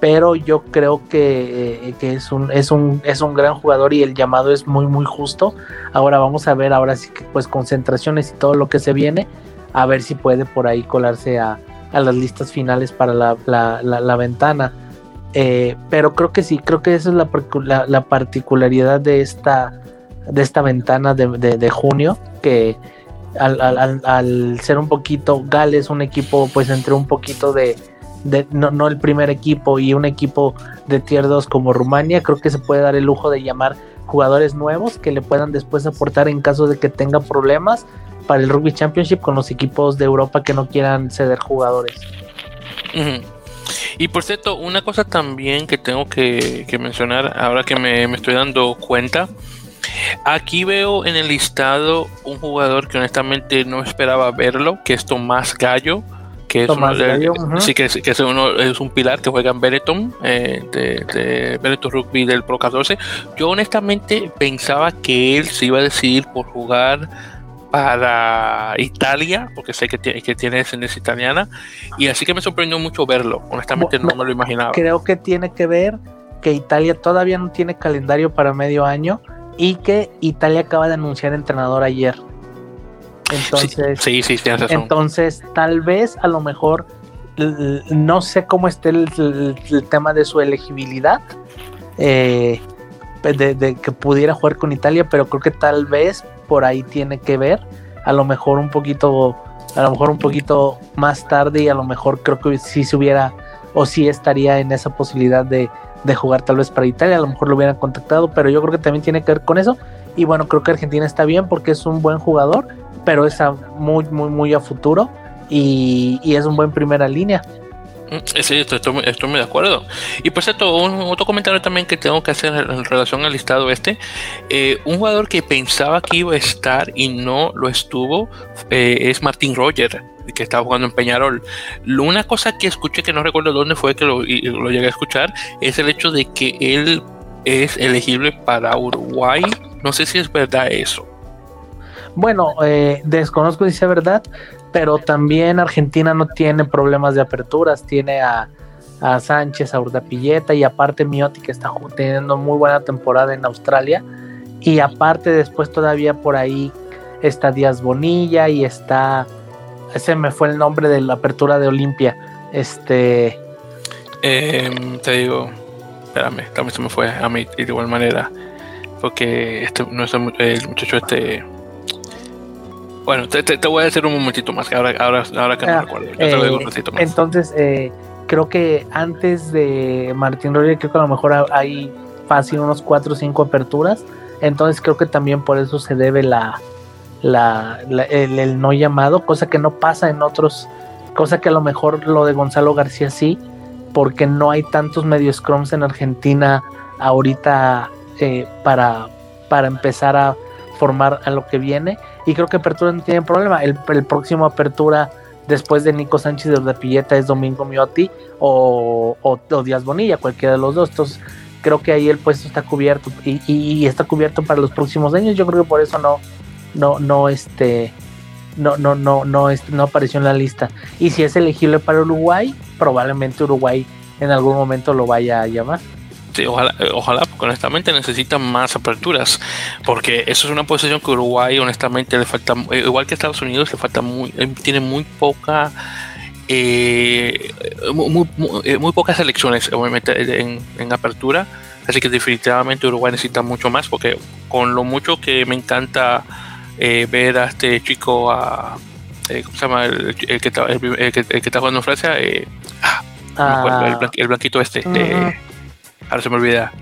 pero yo creo que, eh, es, un, es, un, es un gran jugador y el llamado es muy, muy justo. Ahora vamos a ver, ahora sí que pues concentraciones y todo lo que se viene, a ver si puede por ahí colarse a, las listas finales para la, ventana. Eh, pero creo que sí, creo que esa es la, la particularidad de esta, de esta ventana de, junio, que al, al, ser un poquito, Gales, un equipo pues entre un poquito de no, el primer equipo y un equipo de tier 2 como Rumania, creo que se puede dar el lujo de llamar jugadores nuevos que le puedan después aportar en caso de que tenga problemas para el Rugby Championship con los equipos de Europa que no quieran ceder jugadores. Y por cierto, una cosa también que tengo que, mencionar ahora que me, estoy dando cuenta. Aquí veo en el listado un jugador que honestamente no esperaba verlo, que es Tomás Gallo, que es, uno, sí, que, es, uno, es un pilar que juega en Benetton, eh, de, de Benetton Rugby del Pro 14. Yo honestamente pensaba que él se iba a decidir por jugar para Italia, porque sé que tiene, que tiene descendencia italiana, y así que me sorprendió mucho verlo. Honestamente no me lo imaginaba. Creo que tiene que ver que Italia todavía no tiene calendario para medio año y que Italia acaba de anunciar entrenador ayer. Entonces, sí, sí, sí entonces tal vez a lo mejor no sé cómo esté el, tema de su elegibilidad eh, de, que pudiera jugar con Italia, pero creo que tal vez por ahí tiene que ver. A lo mejor un poquito, a lo mejor un poquito más tarde y a lo mejor creo que sí se hubiera o sí estaría en esa posibilidad de, de jugar tal vez para Italia, a lo mejor lo hubieran contactado, pero yo creo que también tiene que ver con eso. Y bueno, creo que Argentina está bien porque es un buen jugador, pero es muy, muy, muy a futuro y, y es un buen primera línea. Mm, sí, estoy, muy de acuerdo. Y por cierto, un, otro comentario también que tengo que hacer en relación al listado este. Eh, un jugador que pensaba que iba a estar y no lo estuvo eh, es Martín Roger, que estaba jugando en Peñarol. Una cosa que escuché, que no recuerdo dónde fue que lo llegué a escuchar, es el hecho de que él es elegible para Uruguay. No sé si es verdad eso. Bueno, eh, desconozco si es verdad, pero también Argentina no tiene problemas de aperturas, tiene a, Sánchez, a Urdapilleta y aparte Miotti que está teniendo muy buena temporada en Australia. Y aparte después todavía por ahí está Díaz Bonilla y está ese me fue el nombre de la apertura de Olimpia. Este em, te digo espérame también se me fue a mí de igual manera porque este no es el muchacho este bueno, te, voy a decir un momentito más, ahora, ahora, ahora que no ah, recuerdo. Yo te lo digo un eh, ratito más. Entonces, eh, creo que antes de Martín Rodríguez, creo que a lo mejor hay fácil unos 4 o 5 aperturas. Entonces, creo que también por eso se debe la, la, el, no llamado, cosa que no pasa en otros, cosa que a lo mejor lo de Gonzalo García sí, porque no hay tantos medios scrums en Argentina ahorita eh, para, para empezar a formar a lo que viene. Y creo que Apertura no tiene problema. El, próximo Apertura después de Nico Sánchez de Pilleta es Domingo Miotti o, o, Díaz Bonilla, cualquiera de los dos. Entonces creo que ahí el puesto está cubierto y, está cubierto para los próximos años. Yo creo que por eso no, no, no, este, no, no, no, no, este, no apareció en la lista. Y si es elegible para Uruguay, probablemente Uruguay en algún momento lo vaya a llamar. Este, ojalá, eh, ojalá, porque honestamente necesitan más aperturas, porque eso es una posición que Uruguay honestamente le falta, eh, igual que Estados Unidos, le falta muy, eh, tiene muy poca, muy, pocas elecciones obviamente en, apertura, así que definitivamente Uruguay necesita mucho más, porque con lo mucho que me encanta ver a este chico, a, ¿cómo se llama? El, que, está, el, que, está jugando en Francia, ah, ah. el, blanquito este. Ahora se me olvida.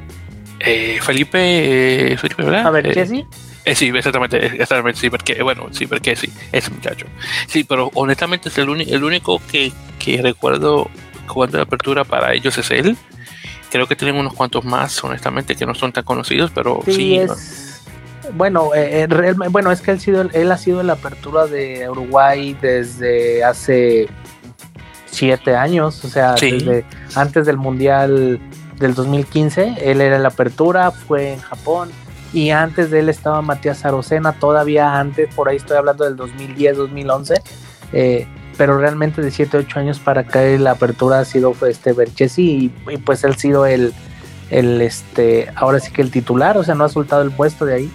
Eh, Felipe, eh, Felipe, ¿verdad? A ver, ¿qué sí? Eh, sí, exactamente, exactamente, sí, porque, bueno, sí, porque sí, ese muchacho. Sí, pero honestamente es el, el único que, que recuerdo jugando de apertura para ellos es él. Creo que tienen unos cuantos más, honestamente, que no son tan conocidos, pero sí. es, Bueno, eh, bueno, es que él, sido, él ha sido la apertura de Uruguay desde hace siete años, o sea, desde antes del Mundial del 2015. Él era la apertura, fue en Japón. Y antes de él estaba Matías Arocena, todavía antes, por ahí estoy hablando del 2010-2011. Eh, pero realmente de 7, 8 años para acá la apertura ha sido este Berchesi y, pues él ha sido el, el, este, ahora sí que el titular, o sea, no ha soltado el puesto de ahí.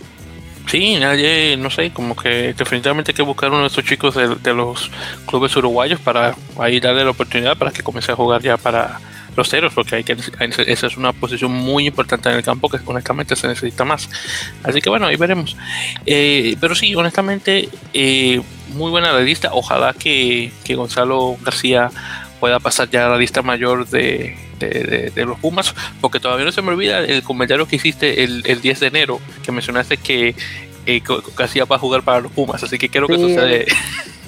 Sí, nadie, no sé, como que definitivamente hay que buscar uno de estos chicos de, de los clubes uruguayos para ahí darle la oportunidad para que comience a jugar ya para, los ceros, porque hay que, esa es una posición muy importante en el campo que honestamente se necesita más. Así que bueno, ahí veremos. Eh, pero sí, honestamente, eh, muy buena la lista. Ojalá que, Gonzalo García pueda pasar ya a la lista mayor de, los Pumas, porque todavía no se me olvida el comentario que hiciste el, 10 de enero, que mencionaste que eh, García va a jugar para los Pumas, así que creo que sucede.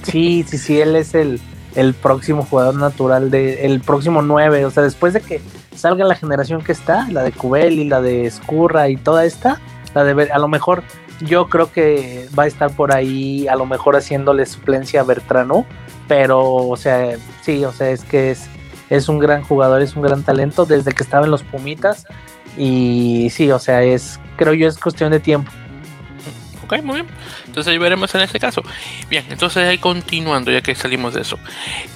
Sí, sí, sí, él es el, el próximo jugador natural de el próximo 9, o sea, después de que salga la generación que está, la de Cubel y la de Escurra y toda esta, la de a lo mejor yo creo que va a estar por ahí, a lo mejor haciéndole suplencia a Bertrano, pero, o sea, sí, o sea, es que es, es un gran jugador, es un gran talento desde que estaba en los Pumitas y sí, o sea, es, creo yo, es cuestión de tiempo. Ok, muy bien. Entonces ahí veremos en este caso. Bien, entonces ahí continuando, ya que salimos de eso.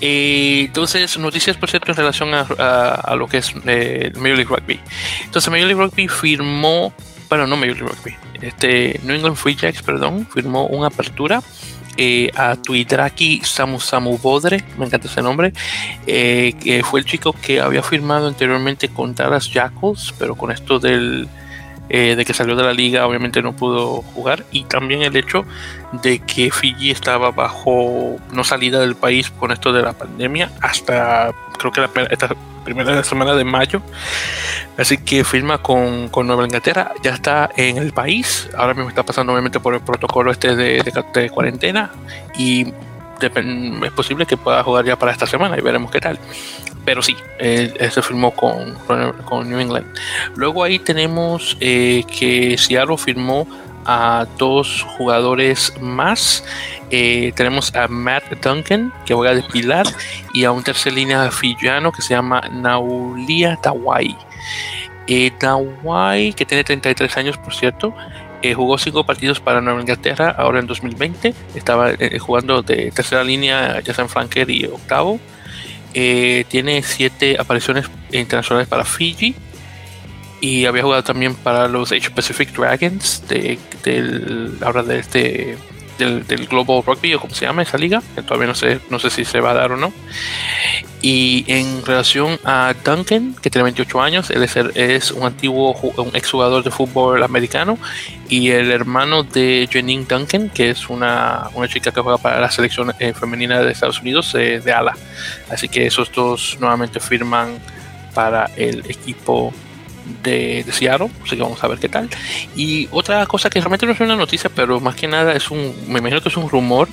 Eh, entonces, noticias por cierto en relación a, lo que es eh, Major League Rugby. Entonces, Major League Rugby firmó, bueno, no Major League Rugby, este, New England Free Jacks, perdón, firmó una apertura eh, a Tuidraki Samu Samu Bodre, me encanta ese nombre, eh, que fue el chico que había firmado anteriormente con Dallas Jackals, pero con esto del eh, de que salió de la liga obviamente no pudo jugar. Y también el hecho de que Fiji estaba bajo no salida del país con esto de la pandemia hasta creo que la, esta primera semana de mayo. Así que firma con, con, Nueva Inglaterra ya está en el país. Ahora mismo está pasando obviamente por el protocolo este de, de cuarentena y es posible que pueda jugar ya para esta semana y veremos qué tal pero sí, se firmó con, con, New England. Luego ahí tenemos eh, que Seattle firmó a dos jugadores más. Eh, tenemos a Matt Duncan, que juega de pilar, y a un tercer línea fillano que se llama Naulia Tawai. Eh, Tawai, que tiene 33 años, por cierto, eh, jugó cinco partidos para Nueva Inglaterra ahora en 2020. Estaba jugando de tercera línea, ya sea en y octavo. Eh, tiene siete apariciones internacionales para Fiji. Y había jugado también para los Asia Pacific Dragons de, del, ahora de este del, Global Rugby o como se llama esa liga, que todavía no sé, no sé si se va a dar o no. Y en relación a Duncan, que tiene 28 años, él es, un antiguo un exjugador de fútbol americano y el hermano de Janine Duncan, que es una, una chica que juega para la selección eh, femenina de Estados Unidos eh, de ala. Así que esos dos nuevamente firman para el equipo de, de, Seattle, así que vamos a ver qué tal. Y otra cosa que realmente no es una noticia, pero más que nada es un, me imagino que es un rumor,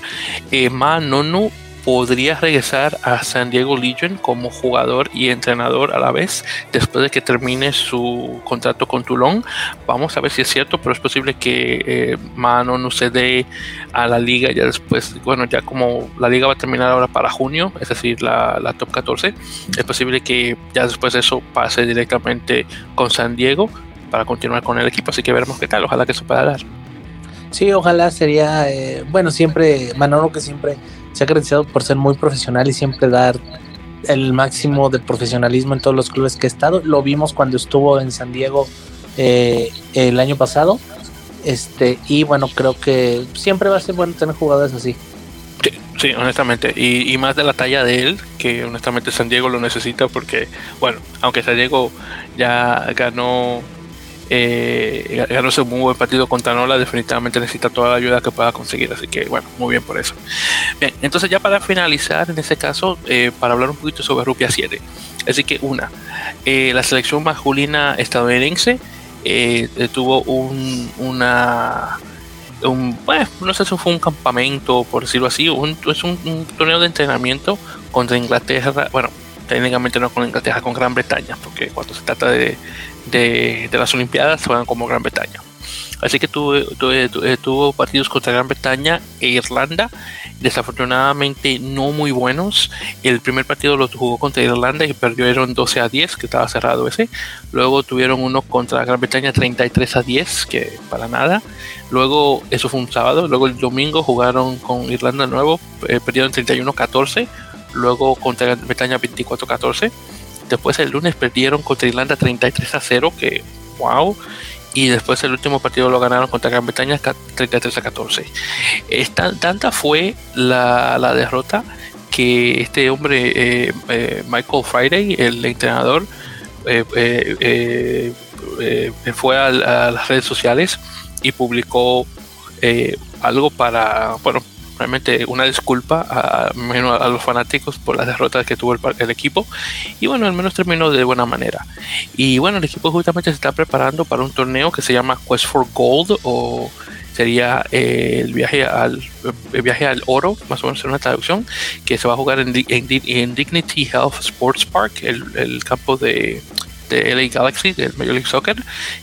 eh, Ma Nonu podría regresar a San Diego Legion como jugador y entrenador a la vez después de que termine su contrato con Toulon. Vamos a ver si es cierto, pero es posible que eh, Mano no se dé a la liga ya después, bueno, ya como la liga va a terminar ahora para junio, es decir, la, la top 14, es posible que ya después de eso pase directamente con San Diego para continuar con el equipo, así que veremos qué tal, ojalá que eso pueda dar. Sí, ojalá sería, eh, bueno, siempre, Manolo que siempre se ha caracterizado por ser muy profesional y siempre dar el máximo de profesionalismo en todos los clubes que ha estado. Lo vimos cuando estuvo en San Diego eh, el año pasado. Este, y bueno, creo que siempre va a ser bueno tener jugadores así. Sí, honestamente. Y, y, más de la talla de él, que honestamente San Diego lo necesita porque, bueno, aunque San Diego ya ganó eh, ganó ese muy buen partido contra Nola, definitivamente necesita toda la ayuda que pueda conseguir, así que bueno, muy bien por eso. Bien, entonces ya para finalizar en este caso, eh, para hablar un poquito sobre Rupia 7, así que una, eh, la selección masculina estadounidense eh, tuvo un, una... Un, bueno, no sé si fue un campamento, por decirlo así, un, es un torneo de entrenamiento contra Inglaterra, bueno, técnicamente no con Inglaterra, con Gran Bretaña, porque cuando se trata de, de, las Olimpiadas juegan como Gran Bretaña. Así que tuvo, tuvo, partidos contra Gran Bretaña e Irlanda, desafortunadamente no muy buenos. El primer partido lo jugó contra Irlanda y perdieron 12 a 10, que estaba cerrado ese. Luego tuvieron uno contra Gran Bretaña 33 a 10, que para nada. Luego, eso fue un sábado. Luego el domingo jugaron con Irlanda nuevo, eh, perdieron 31 a 14. Luego contra Gran Bretaña 24 a 14 Después el lunes perdieron contra Irlanda 33 a 0, que wow. Y después el último partido lo ganaron contra Gran Bretaña 33 a 14. Esta, tanta fue la, la derrota que este hombre, eh, eh, Michael Friday, el entrenador, eh, fue a, a, las redes sociales y publicó algo para, bueno, realmente una disculpa a, a, los fanáticos por las derrotas que tuvo el, equipo. Y bueno al menos terminó de buena manera. Y bueno el equipo justamente se está preparando para un torneo que se llama Quest for Gold o sería eh, el viaje al el viaje al oro más o menos en una traducción que se va a jugar en, en, Dignity Health Sports Park el, el campo de de LA Galaxy del Major League Soccer,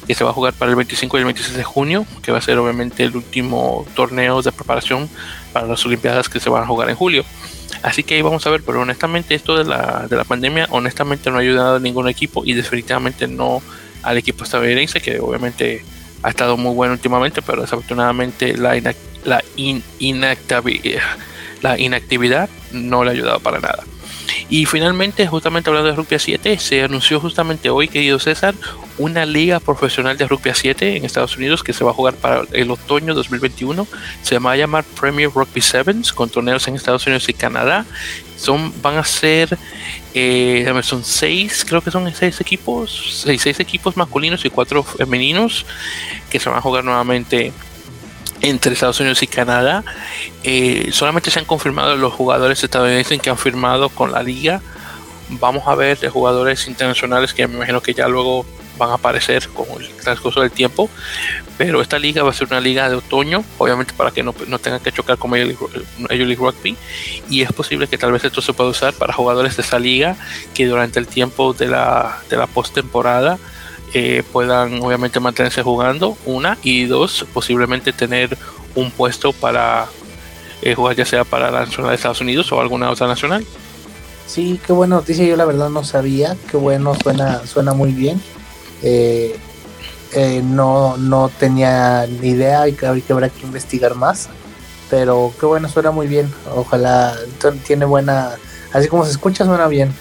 que se va a jugar para el 25 y el 26 de junio, que va a ser obviamente el último torneo de preparación para las Olimpiadas que se van a jugar en julio. Así que ahí vamos a ver, pero honestamente esto de la, de la pandemia, honestamente no ha ayudado a ningún equipo y definitivamente no al equipo estadounidense, que obviamente ha estado muy bueno últimamente, pero desafortunadamente la, la, la inactividad no le ha ayudado para nada. Y finalmente, justamente hablando de Rugby 7, se anunció justamente hoy, querido César, una liga profesional de Rugby 7 en Estados Unidos que se va a jugar para el otoño 2021. Se va a llamar Premier Rugby Sevens, con torneos en Estados Unidos y Canadá. Son, van a ser, eh, son seis, creo que son seis equipos, seis, seis equipos masculinos y cuatro femeninos que se van a jugar nuevamente entre Estados Unidos y Canadá. Eh, solamente se han confirmado los jugadores estadounidenses que han firmado con la liga. Vamos a ver de jugadores internacionales que me imagino que ya luego van a aparecer con el transcurso del tiempo. Pero esta liga va a ser una liga de otoño, obviamente para que no, no tengan que chocar con Major League, Rugby. Y es posible que tal vez esto se pueda usar para jugadores de esa liga que durante el tiempo de la, de la postemporada eh, puedan obviamente mantenerse jugando, una, y dos, posiblemente tener un puesto para eh, jugar ya sea para la Nacional de Estados Unidos o alguna otra nacional. Sí, qué buena noticia, yo la verdad no sabía, qué bueno, suena, suena muy bien. Eh, no, no tenía ni idea y que habrá que investigar más, pero qué bueno, suena muy bien, ojalá tiene buena, así como se escucha, suena bien.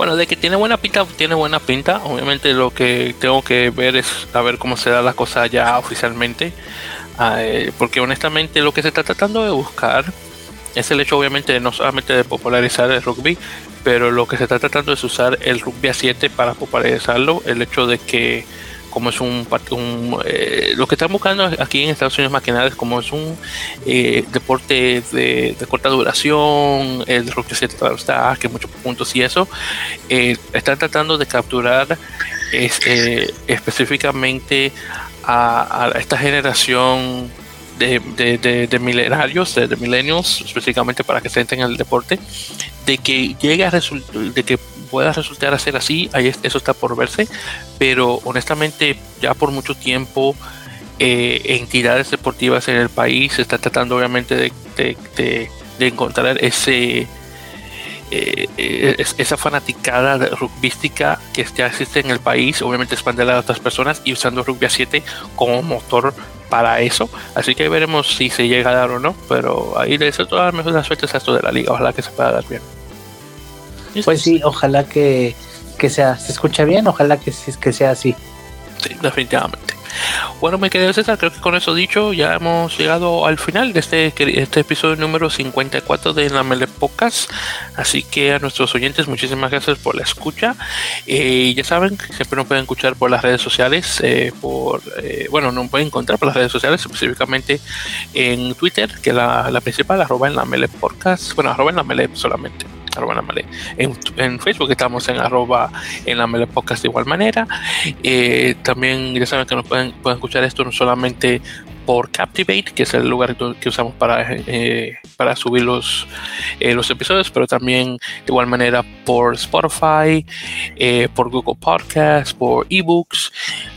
Bueno, de que tiene buena pinta, tiene buena pinta. Obviamente lo que tengo que ver es a ver cómo se da la cosa ya oficialmente. Ah, eh, porque honestamente lo que se está tratando de buscar es el hecho obviamente no solamente de popularizar el rugby, pero lo que se está tratando es usar el rugby a 7 para popularizarlo. El hecho de que como es un, eh, lo que están buscando aquí en Estados Unidos más que nada es como es un eh, deporte de, corta duración el rugby 7 está que muchos puntos y eso. Eh, están tratando de capturar específicamente a, esta generación de, de, de, milenarios, de, millennials, específicamente para que se entren en el deporte, de que llegue a de que pueda resultar ser así, ahí eso está por verse, pero honestamente ya por mucho tiempo eh, entidades deportivas en el país se está tratando obviamente de, encontrar ese eh, esa fanaticada rugbística que ya existe en el país, obviamente expandirla a otras personas y usando Rugby a 7 como motor para eso. Así que veremos si se llega a dar o no, pero ahí le deseo todas las mejores suertes a esto de la liga, ojalá que se pueda dar bien. Pues sí, ojalá que, sea, se escucha bien, ojalá que, que sea así. Sí, definitivamente. Bueno, me quedé César, creo que con eso dicho ya hemos llegado al final de este, este episodio número 54 de la Mele Podcast. Así que a nuestros oyentes, muchísimas gracias por la escucha. Eh, ya saben, siempre nos pueden escuchar por las redes sociales, eh, por eh, bueno, nos pueden encontrar por las redes sociales, específicamente en Twitter, que la, la principal, arroba en la Mele Podcast, bueno, arroba en la Mele solamente en, en, Facebook estamos en arroba en la Mele Podcast de igual manera. Eh, también ya saben que nos pueden, pueden escuchar esto no solamente por Captivate, que es el lugar que usamos para, eh, para subir los, eh, los episodios, pero también de igual manera por Spotify, por Google Podcasts, por eBooks,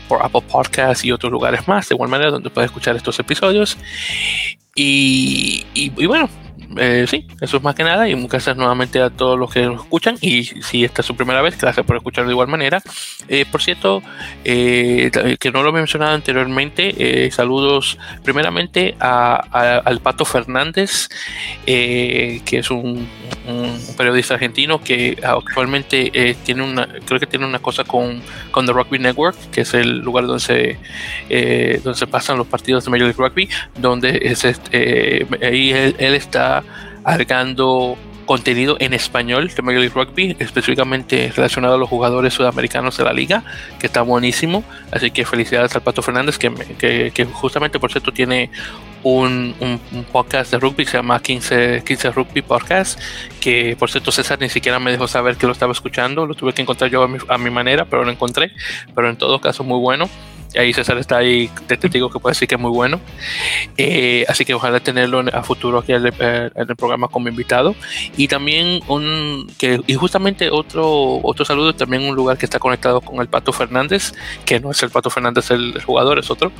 por Apple Podcasts y otros lugares más, de igual manera donde puedes escuchar estos episodios. Y, y bueno, eh, sí, eso es más que nada. Y gracias nuevamente a todos los que nos escuchan. Y si esta es su primera vez, gracias por escuchar de igual manera. Eh, por cierto, eh, que no lo he mencionado anteriormente, saludos primeramente al Pato Fernández, que es un, periodista argentino que actualmente tiene una, creo que tiene una cosa con, con The Rugby Network, que es el lugar donde se, donde se pasan los partidos de Major League Rugby, donde es, ahí él está agregando contenido en español de Major League Rugby, específicamente relacionado a los jugadores sudamericanos de la liga, que está buenísimo. Así que felicidades al Pato Fernández, que, que, justamente por cierto tiene un, un, podcast de rugby que se llama 15, 15 Rugby Podcast, que por cierto César ni siquiera me dejó saber que lo estaba escuchando, lo tuve que encontrar yo a mi, a mi manera, pero lo encontré, pero en todo caso muy bueno. Ahí César está ahí, te, digo que puede decir que es muy bueno. Eh, así que ojalá tenerlo a futuro aquí en el, programa como invitado. Y también un, que, y justamente otro, otro saludo, también un lugar que está conectado con el Pato Fernández, que no es el Pato Fernández el, jugador, es otro.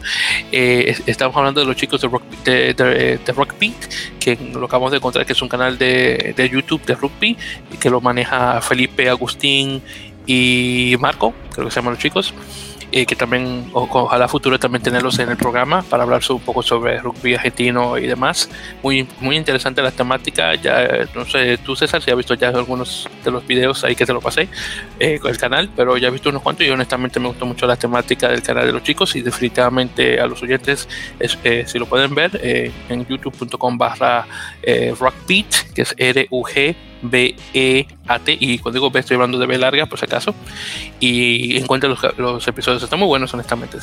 Eh, estamos hablando de los chicos de Rock, de, de, Rock Beat, que lo acabamos de encontrar, que es un canal de, de YouTube de rugby, que lo maneja Felipe Agustín y Marco, creo que se llaman los chicos. Eh, que también ojalá futuro también tenerlos en el programa para hablar un poco sobre rugby argentino y demás. Muy, muy interesante la temática. Ya no sé, tú César, si has visto ya algunos de los videos ahí que te lo pasé eh, con el canal, pero ya he visto unos cuantos y honestamente me gustó mucho la temática del canal de los chicos y definitivamente a los oyentes, eh, si lo pueden ver, en youtube.com barra rockbeat, que es R-U-G B-E-A-T. Y cuando digo B, estoy hablando de B larga, por si acaso. Y encuentren los, los episodios, están muy buenos, honestamente.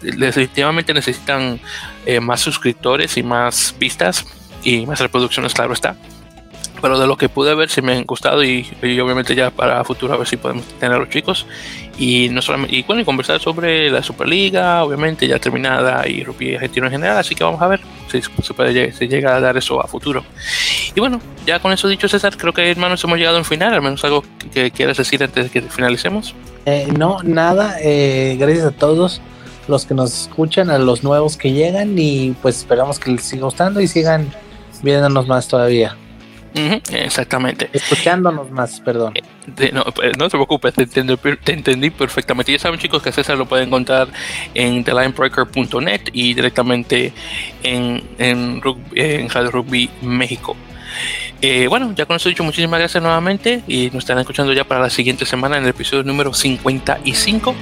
definitivamente necesitan eh, más suscriptores y más vistas y más reproducciones, claro está pero de lo que pude ver sí me han gustado y, obviamente ya para futuro a ver si podemos tener a los chicos. Y no solamente y bueno y conversar sobre la Superliga obviamente ya terminada y rugby argentino en general así que vamos a ver si se puede si llega a dar eso a futuro. Y bueno ya con eso dicho César creo que hermanos hemos llegado al final al menos algo que quieras decir antes de que finalicemos. Eh, no nada eh, gracias a todos los que nos escuchan a los nuevos que llegan y pues esperamos que les siga gustando y sigan viéndonos más todavía exactamente. Escuchándonos más, perdón. Eh, no, pues, no, te preocupes, te, entendí perfectamente. Ya saben, chicos, que César lo pueden encontrar en thelinebreaker.net y directamente en, en, en Radio Rugby México. Eh, bueno, ya con eso dicho, muchísimas gracias nuevamente y nos estarán escuchando ya para la siguiente semana en el episodio número 55.